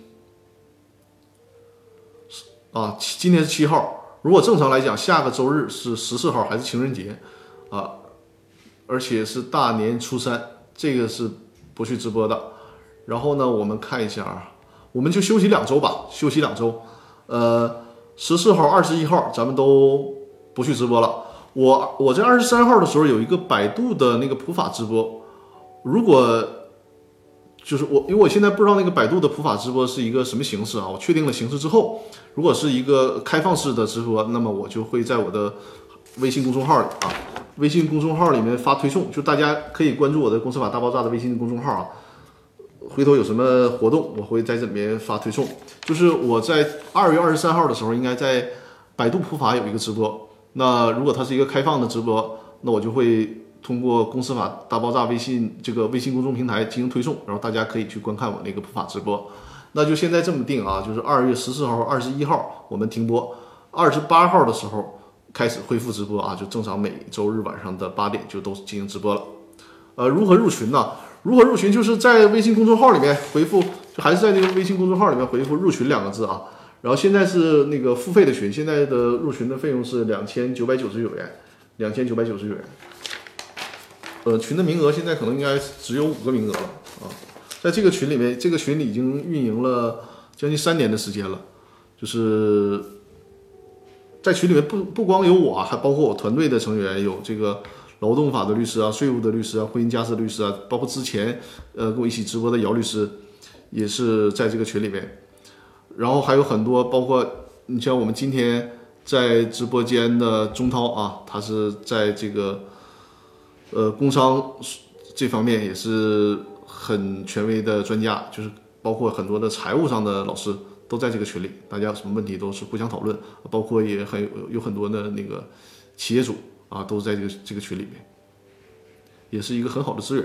啊，今天是七号。如果正常来讲，下个周日是十四号，还是情人节啊？而且是大年初三，这个是不去直播的。然后呢，我们看一下啊，我们就休息两周吧，休息两周。呃，十四号、二十一号咱们都不去直播了。我我在二十三号的时候有一个百度的那个普法直播，如果。就是我，因为我现在不知道那个百度的普法直播是一个什么形式啊。我确定了形式之后，如果是一个开放式的直播，那么我就会在我的微信公众号里啊，微信公众号里面发推送，就大家可以关注我的《公司法大爆炸》的微信公众号啊。回头有什么活动，我会在这里面发推送。就是我在二月二十三号的时候，应该在百度普法有一个直播，那如果它是一个开放的直播，那我就会通过公司法大爆炸微信这个微信公众平台进行推送，然后大家可以去观看我那个普法直播。那就现在这么定啊，就是二月十四号、二十一号我们停播，二十八号的时候开始恢复直播啊，就正常每周日晚上的八点就都进行直播了。呃，如何入群呢？如何入群？就是在微信公众号里面回复，就还是在这个微信公众号里面回复“入群”两个字啊。然后现在是那个付费的群，现在的入群的费用是两千九百九十九元，两千九百九十九元。呃，群的名额现在可能应该只有五个名额了啊。在这个群里面，这个群里已经运营了将近三年的时间了，就是在群里面不不光有我，还包括我团队的成员，有这个劳动法的律师啊、税务的律师啊、婚姻家事律师啊，包括之前呃跟我一起直播的姚律师，也是在这个群里面。然后还有很多，包括你像我们今天在直播间的钟涛啊，他是在这个呃工商这方面也是很权威的专家，就是包括很多的财务上的老师都在这个群里，大家有什么问题都是互相讨论，包括也很有有很多的那个企业主啊，都在这个这个群里面，也是一个很好的资源。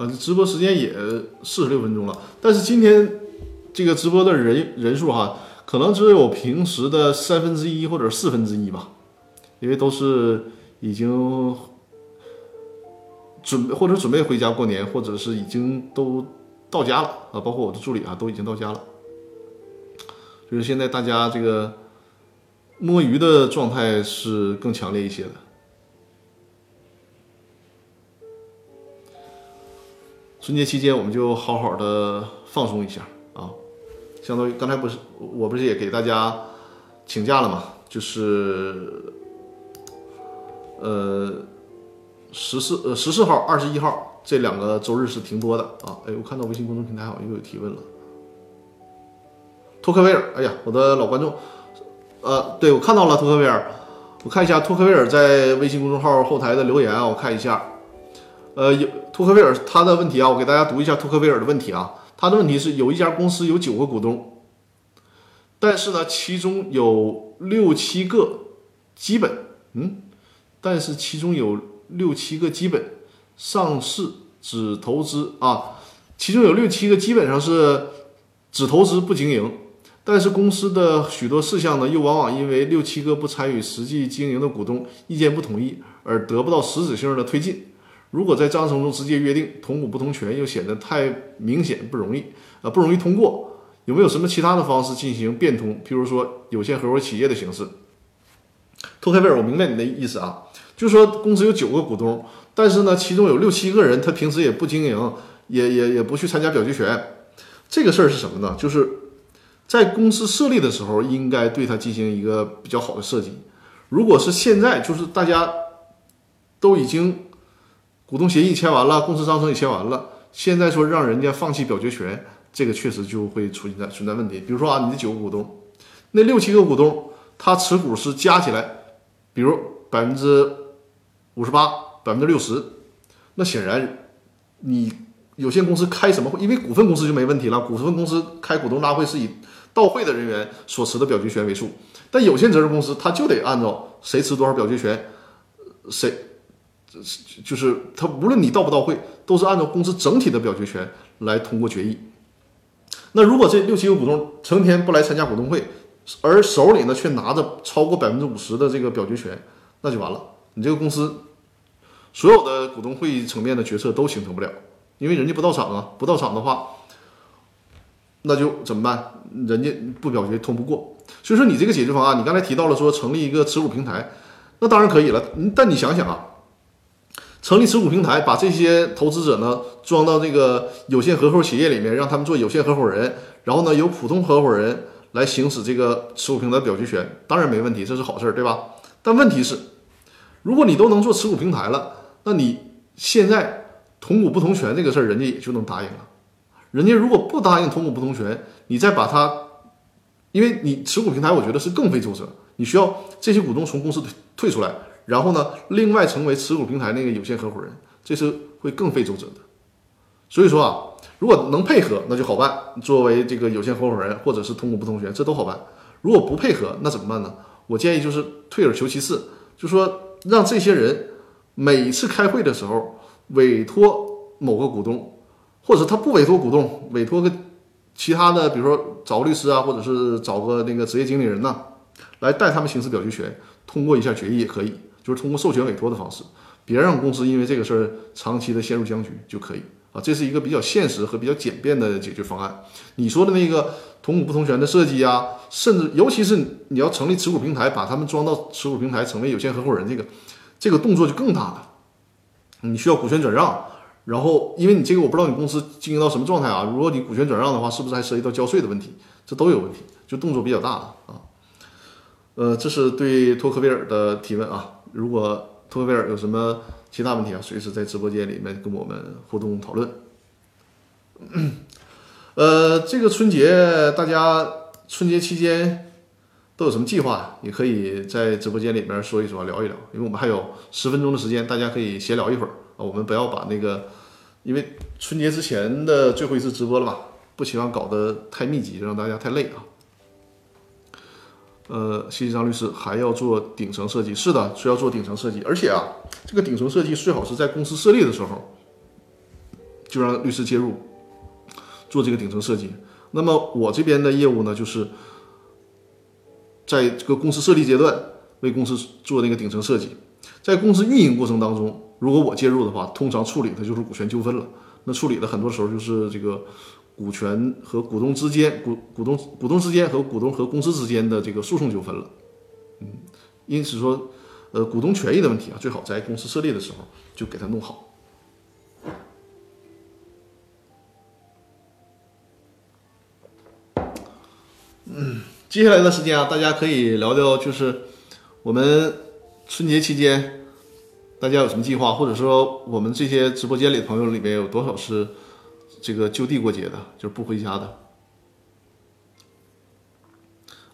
啊，直播时间也四十六分钟了，但是今天这个直播的人人数哈，可能只有平时的三分之一或者四分之一吧，因为都是已经准备或者准备回家过年，或者是已经都到家了啊，包括我的助理啊都已经到家了，就是现在大家这个摸鱼的状态是更强烈一些的。春节期间，我们就好好的放松一下啊，相当于刚才不是我不是也给大家请假了嘛，就是呃十四呃十四号、二十一号这两个周日是停播的啊。哎，我看到微信公众平台好像又有提问了，托克维尔，哎呀，我的老观众，呃，对我看到了托克维尔，我看一下托克维尔在微信公众号后台的留言啊，我看一下。呃，有托克维尔他的问题啊，我给大家读一下托克维尔的问题啊。他的问题是有一家公司有九个股东，但是呢，其中有六七个基本，嗯，但是其中有六七个基本上市只投资啊，其中有六七个基本上是只投资不经营，但是公司的许多事项呢，又往往因为六七个不参与实际经营的股东意见不统一而得不到实质性的推进。如果在章程中直接约定同股不同权，又显得太明显，不容易啊，不容易通过。有没有什么其他的方式进行变通？譬如说有限合伙企业的形式？托克维尔，我明白你的意思啊，就是说公司有九个股东，但是呢，其中有六七个人他平时也不经营，也也也不去参加表决权。这个事儿是什么呢？就是在公司设立的时候，应该对它进行一个比较好的设计。如果是现在，就是大家都已经。股东协议签完了，公司章程也签完了，现在说让人家放弃表决权，这个确实就会出现在存在问题。比如说啊，你的九个股东，那六七个股东，他持股是加起来，比如百分之五十八、百分之六十，那显然你有限公司开什么会？因为股份公司就没问题了，股份公司开股东大会是以到会的人员所持的表决权为数，但有限责任公司他就得按照谁持多少表决权，谁。就是他无论你到不到会，都是按照公司整体的表决权来通过决议。那如果这六七个股东成天不来参加股东会，而手里呢却拿着超过百分之五十的这个表决权，那就完了。你这个公司所有的股东会议层面的决策都形成不了，因为人家不到场啊，不到场的话，那就怎么办？人家不表决通不过。所以说你这个解决方案，你刚才提到了说成立一个持股平台，那当然可以了。但你想想啊。成立持股平台，把这些投资者呢装到这个有限合伙企业里面，让他们做有限合伙人，然后呢由普通合伙人来行使这个持股平台表决权，当然没问题，这是好事儿，对吧？但问题是，如果你都能做持股平台了，那你现在同股不同权这个事儿，人家也就能答应了。人家如果不答应同股不同权，你再把它，因为你持股平台，我觉得是更费周折，你需要这些股东从公司退出来。然后呢，另外成为持股平台那个有限合伙人，这是会更费周折的。所以说啊，如果能配合，那就好办。作为这个有限合伙人或者是同股不同权，这都好办。如果不配合，那怎么办呢？我建议就是退而求其次，就说让这些人每次开会的时候委托某个股东，或者他不委托股东，委托个其他的，比如说找个律师啊，或者是找个那个职业经理人呐，来代他们行使表决权，通过一下决议也可以，就是通过授权委托的方式，别让公司因为这个事儿长期的陷入僵局就可以啊，这是一个比较现实和比较简便的解决方案。你说的那个同股不同权的设计啊，甚至尤其是你要成立持股平台，把他们装到持股平台成为有限合伙人，这个这个动作就更大了，你需要股权转让。然后，因为你这个我不知道你公司经营到什么状态啊？如果你股权转让的话，是不是还涉及到交税的问题？这都有问题，就动作比较大了啊。呃，这是对托克维尔的提问啊。如果托克维尔有什么其他问题啊，随时在直播间里面跟我们互动讨论。呃，这个春节大家春节期间都有什么计划？也可以在直播间里面说一说，聊一聊。因为我们还有十分钟的时间，大家可以闲聊一会儿。我们不要把那个，因为春节之前的最后一次直播了吧，不希望搞得太密集，让大家太累啊。呃，谢谢张律师，还要做顶层设计，是的，需要做顶层设计，而且啊，这个顶层设计最好是在公司设立的时候就让律师介入做这个顶层设计。那么我这边的业务呢，就是在这个公司设立阶段为公司做那个顶层设计，在公司运营过程当中。如果我介入的话，通常处理的就是股权纠纷了。那处理的很多时候就是这个股权和股东之间、股股东股东之间和股东和公司之间的这个诉讼纠纷了。嗯，因此说，呃，股东权益的问题啊，最好在公司设立的时候就给它弄好。嗯，接下来的时间啊，大家可以聊聊，就是我们春节期间。大家有什么计划？或者说，我们这些直播间里的朋友里面有多少是这个就地过节的，就是不回家的？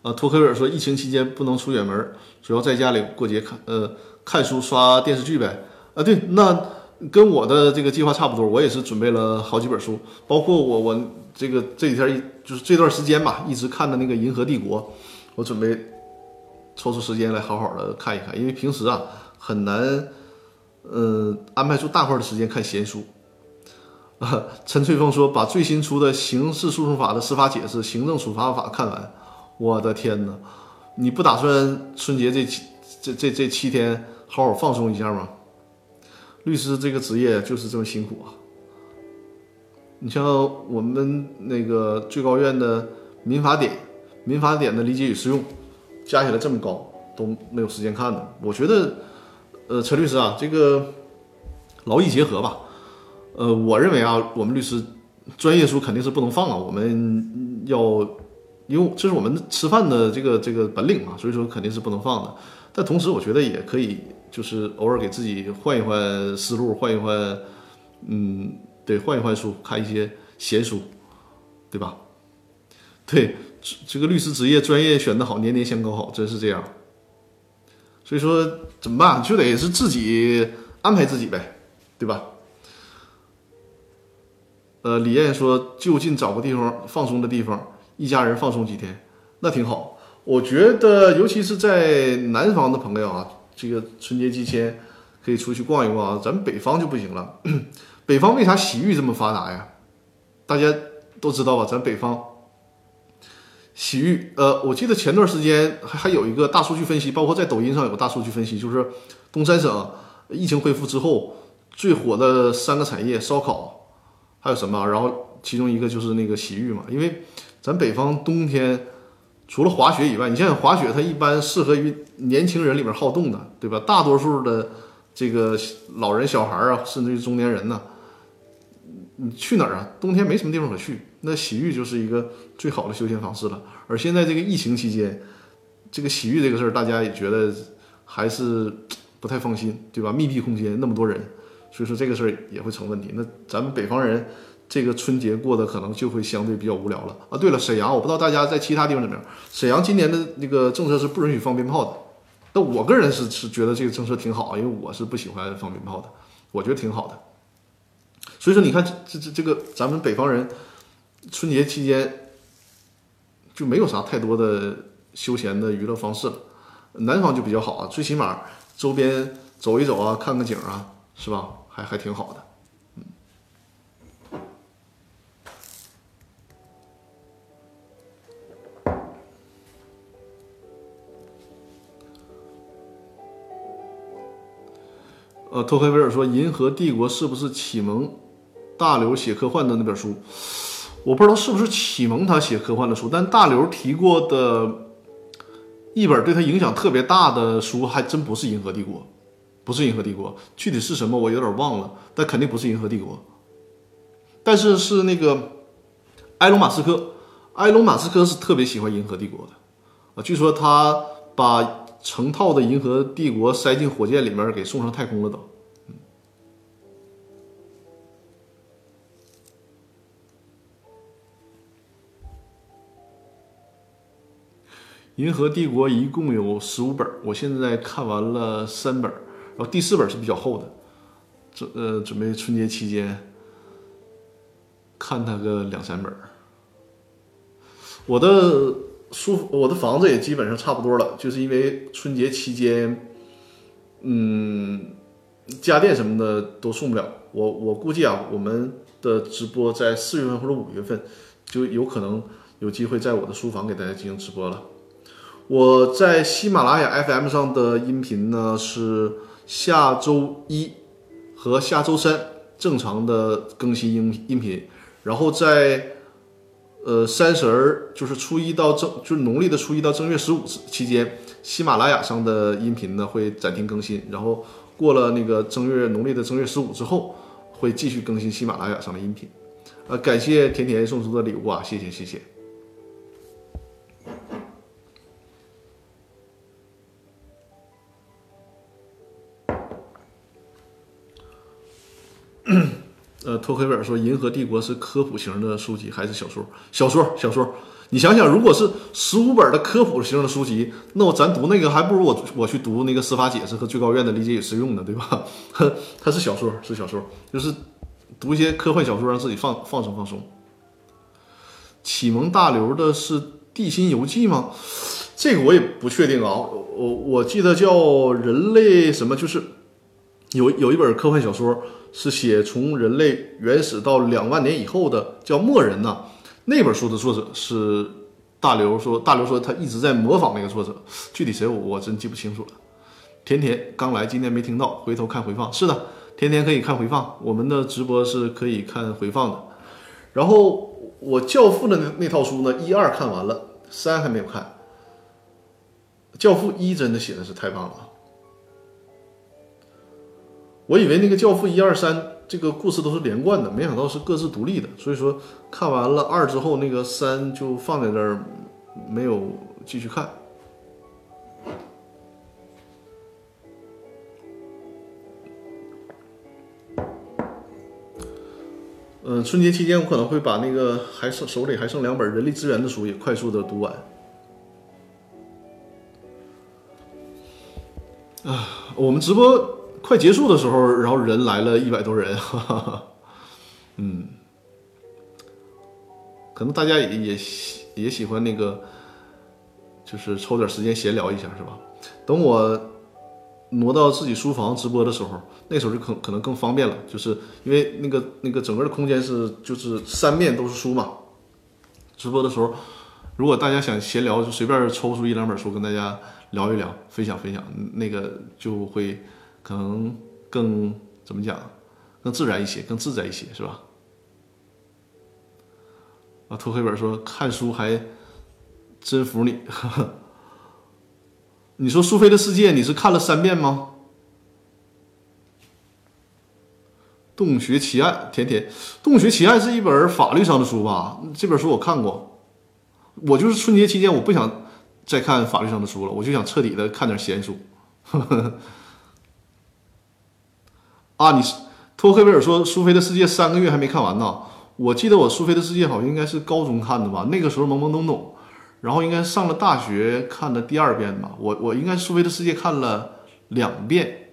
啊，托克维尔说，疫情期间不能出远门，主要在家里过节看呃看书刷电视剧呗。啊，对，那跟我的这个计划差不多，我也是准备了好几本书，包括我我这个这几天就是这段时间吧，一直看的那个《银河帝国》，我准备抽出时间来好好的看一看，因为平时啊很难。呃，安排出大块的时间看闲书。啊，陈翠峰说把最新出的刑事诉讼法的司法解释、行政处罚法看完。我的天哪！你不打算春节这七这这这七天好好放松一下吗？律师这个职业就是这么辛苦啊！你像我们那个最高院的民法典、民法典的理解与适用，加起来这么高都没有时间看呢。我觉得。呃，陈律师啊，这个劳逸结合吧。呃，我认为啊，我们律师专业书肯定是不能放啊，我们要，因为这是我们吃饭的这个这个本领嘛，所以说肯定是不能放的。但同时，我觉得也可以，就是偶尔给自己换一换思路，换一换，嗯，对，换一换书，看一些闲书，对吧？对，这个律师职业专业选得好，年年相高好，真是这样。所以说怎么办？就得是自己安排自己呗，对吧？呃，李艳说就近找个地方放松的地方，一家人放松几天，那挺好。我觉得，尤其是在南方的朋友啊，这个春节期间可以出去逛一逛啊。咱们北方就不行了。北方为啥洗浴这么发达呀？大家都知道吧？咱北方。洗浴，呃，我记得前段时间还还有一个大数据分析，包括在抖音上有个大数据分析，就是东三省疫情恢复之后最火的三个产业，烧烤，还有什么？然后其中一个就是那个洗浴嘛，因为咱北方冬天除了滑雪以外，你像滑雪，它一般适合于年轻人里面好动的，对吧？大多数的这个老人、小孩啊，甚至于中年人呢，你去哪儿啊？冬天没什么地方可去。那洗浴就是一个最好的休闲方式了，而现在这个疫情期间，这个洗浴这个事儿，大家也觉得还是不太放心，对吧？密闭空间那么多人，所以说这个事儿也会成问题。那咱们北方人这个春节过得可能就会相对比较无聊了啊。对了，沈阳，我不知道大家在其他地方怎么样。沈阳今年的那个政策是不允许放鞭炮的，那我个人是是觉得这个政策挺好，因为我是不喜欢放鞭炮的。我觉得挺好的。所以说，你看这这这这个咱们北方人春节期间就没有啥太多的休闲的娱乐方式了，南方就比较好啊，最起码周边走一走啊，看个景啊，是吧？还还挺好的。呃，托克维尔说，《银河帝国》是不是启蒙大刘写科幻的那本书？我不知道是不是启蒙他写科幻的书，但大刘提过的一本对他影响特别大的书，还真不是《银河帝国》，不是《银河帝国》，具体是什么我有点忘了，但肯定不是《银河帝国》。但是是那个埃隆·马斯克，埃隆·马斯克是特别喜欢《银河帝国》的啊，据说他把。成套的银河帝国塞进火箭里面，给送上太空了都。银河帝国一共有十五本，我现在看完了三本，然后第四本是比较厚的，准呃准备春节期间看它个两三本。我的。书我的房子也基本上差不多了，就是因为春节期间，嗯，家电什么的都送不了。我我估计啊，我们的直播在四月份或者五月份就有可能有机会在我的书房给大家进行直播了。我在喜马拉雅 FM 上的音频呢是下周一和下周三正常的更新音音频，然后在。呃，三十儿就是初一到正，就是农历的初一到正月十五期间，喜马拉雅上的音频呢会暂停更新，然后过了那个正月农历的正月十五之后，会继续更新喜马拉雅上的音频。呃，感谢甜甜送出的礼物啊，谢谢谢谢。托克维尔说，《银河帝国》是科普型的书籍还是小说？小说，小说。你想想，如果是十五本的科普型的书籍，那我咱读那个还不如我我去读那个司法解释和最高院的理解与适用呢，对吧？它是小说，是小说，就是读一些科幻小说，让自己放放松放松。启蒙大刘的是《地心游记》吗？这个我也不确定啊。我我记得叫人类什么，就是有有一本科幻小说。是写从人类原始到两万年以后的，叫《末人》呐。那本书的作者是大刘说，大刘说他一直在模仿那个作者，具体谁我我真记不清楚了。甜甜刚来，今天没听到，回头看回放。是的，甜甜可以看回放，我们的直播是可以看回放的。然后我《教父》的那那套书呢，一二看完了，三还没有看。《教父》一真的写的是太棒了。我以为那个《教父》一二三这个故事都是连贯的，没想到是各自独立的。所以说看完了二之后，那个三就放在那儿，没有继续看。嗯，春节期间我可能会把那个还剩手里还剩两本人力资源的书也快速的读完。啊，我们直播。快结束的时候，然后人来了一百多人，哈 哈嗯，可能大家也也也喜欢那个，就是抽点时间闲聊一下，是吧？等我挪到自己书房直播的时候，那时候就可可能更方便了，就是因为那个那个整个的空间是就是三面都是书嘛。直播的时候，如果大家想闲聊，就随便抽出一两本书跟大家聊一聊，分享分享，那个就会。可能更怎么讲，更自然一些，更自在一些，是吧？啊，涂黑本说看书还真服你。你说苏菲的世界你是看了三遍吗？洞穴奇案，甜甜，洞穴奇案是一本法律上的书吧？这本书我看过。我就是春节期间我不想再看法律上的书了，我就想彻底的看点闲书。呵呵啊，你是托克维尔说《苏菲的世界》三个月还没看完呢。我记得我《苏菲的世界》好像应该是高中看的吧，那个时候懵懵懂懂，然后应该上了大学看的第二遍吧。我我应该《苏菲的世界》看了两遍，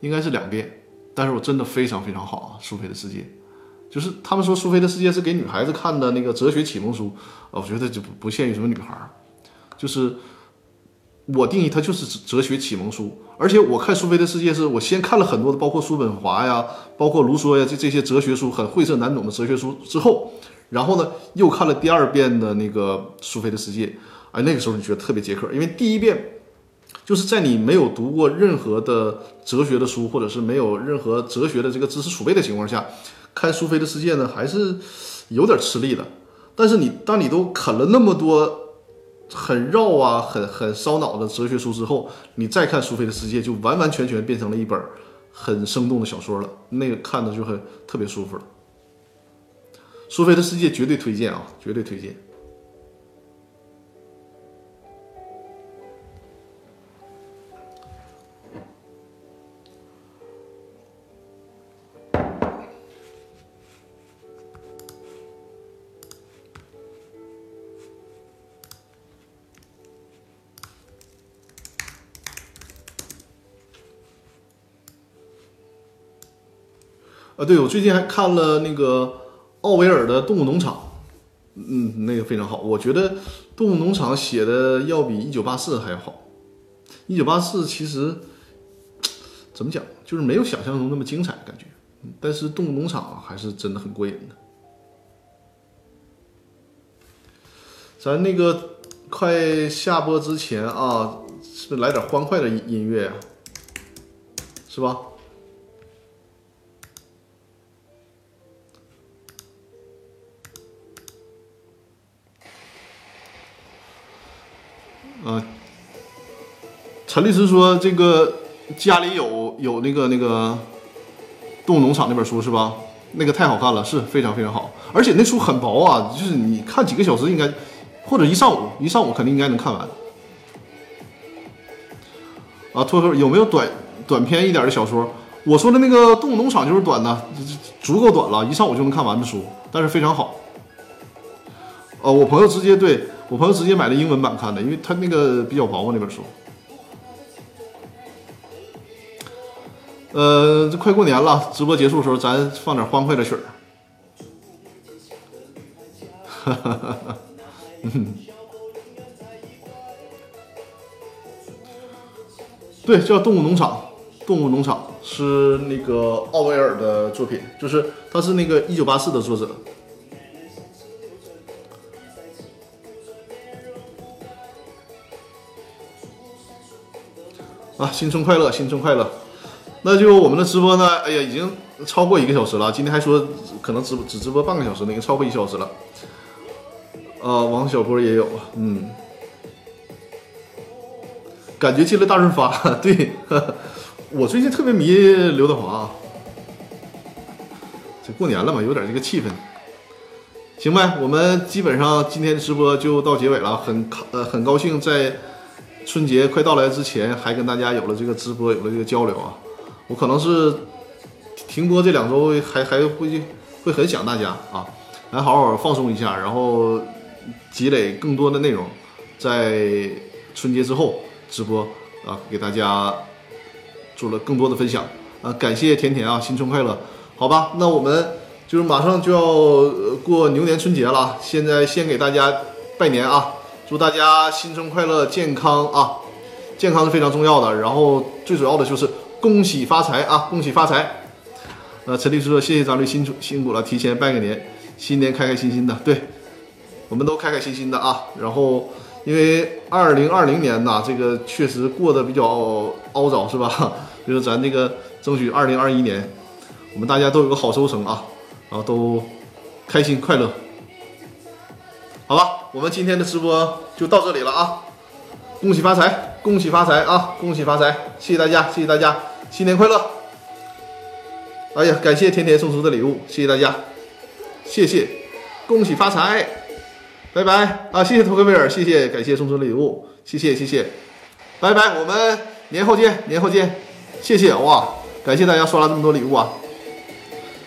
应该是两遍，但是我真的非常非常好啊，苏菲的世界。就是他们说苏菲的世界是给女孩子看的那个哲学启蒙书，我觉得就不不限于什么女孩，就是我定义它就是哲学启蒙书。而且我看苏菲的世界是我先看了很多的，包括叔本华呀，包括卢梭呀这这些哲学书，很晦涩难懂的哲学书之后，然后呢又看了第二遍的那个苏菲的世界，哎，那个时候你觉得特别解渴，因为第一遍。就是在你没有读过任何的哲学的书，或者是没有任何哲学的这个知识储备的情况下，看苏菲的世界呢，还是有点吃力的。但是你当你都啃了那么多很绕啊、很很烧脑的哲学书之后，你再看苏菲的世界，就完完全全变成了一本很生动的小说了。那个看的就很特别舒服了。苏菲的世界绝对推荐啊，绝对推荐。对，我最近还看了那个奥威尔的《动物农场》，嗯，那个非常好。我觉得《动物农场》写的要比《一九八四》还要好。《一九八四》其实怎么讲，就是没有想象中那么精彩感觉，但是《动物农场》还是真的很过瘾的。咱那个快下播之前啊，是不来点欢快的音乐啊？是吧？啊，陈律师说这个家里有有那个那个动物农场那本书是吧？那个太好看了，是非常非常好，而且那书很薄啊，就是你看几个小时应该，或者一上午一上午肯定应该能看完。啊，脱口有没有短短篇一点的小说？我说的那个动物农场就是短的，足够短了，一上午就能看完的书，但是非常好。哦，我朋友直接对。我朋友直接买的英文版看的，因为他那个比较薄嘛那本书。呃，这快过年了，直播结束的时候咱放点欢快的曲儿。哈哈哈哈，对，叫《动物农场》，《动物农场》是那个奥威尔的作品，就是他是那个《一九八四》的作者。啊，新春快乐，新春快乐！那就我们的直播呢？哎呀，已经超过一个小时了。今天还说可能直只直播半个小时，已经超过一小时了。啊，王小波也有啊，嗯，感觉进了大润发。对，我最近特别迷刘德华。这过年了嘛，有点这个气氛。行呗，我们基本上今天的直播就到结尾了。很呃，很高兴在。春节快到来之前，还跟大家有了这个直播，有了这个交流啊！我可能是停播这两周，还还会会很想大家啊，来好好放松一下，然后积累更多的内容，在春节之后直播啊，给大家做了更多的分享啊！感谢甜甜啊，新春快乐！好吧，那我们就是马上就要过牛年春节了，现在先给大家拜年啊！祝大家新春快乐，健康啊！健康是非常重要的。然后最主要的就是恭喜发财啊！恭喜发财。呃，陈律师说：“谢谢张律辛苦辛苦了，提前拜个年，新年开开心心的。”对，我们都开开心心的啊。然后，因为二零二零年呐，这个确实过得比较凹糟，是吧？就是咱这个争取二零二一年，我们大家都有个好收成啊，然后都开心快乐。好吧，我们今天的直播就到这里了啊！恭喜发财，恭喜发财啊！恭喜发财，谢谢大家，谢谢大家，新年快乐！哎呀，感谢甜甜送出的礼物，谢谢大家，谢谢，恭喜发财，拜拜啊！谢谢托克维尔，谢谢，感谢送出的礼物，谢谢谢谢，拜拜，我们年后见，年后见，谢谢哇！感谢大家刷了这么多礼物啊！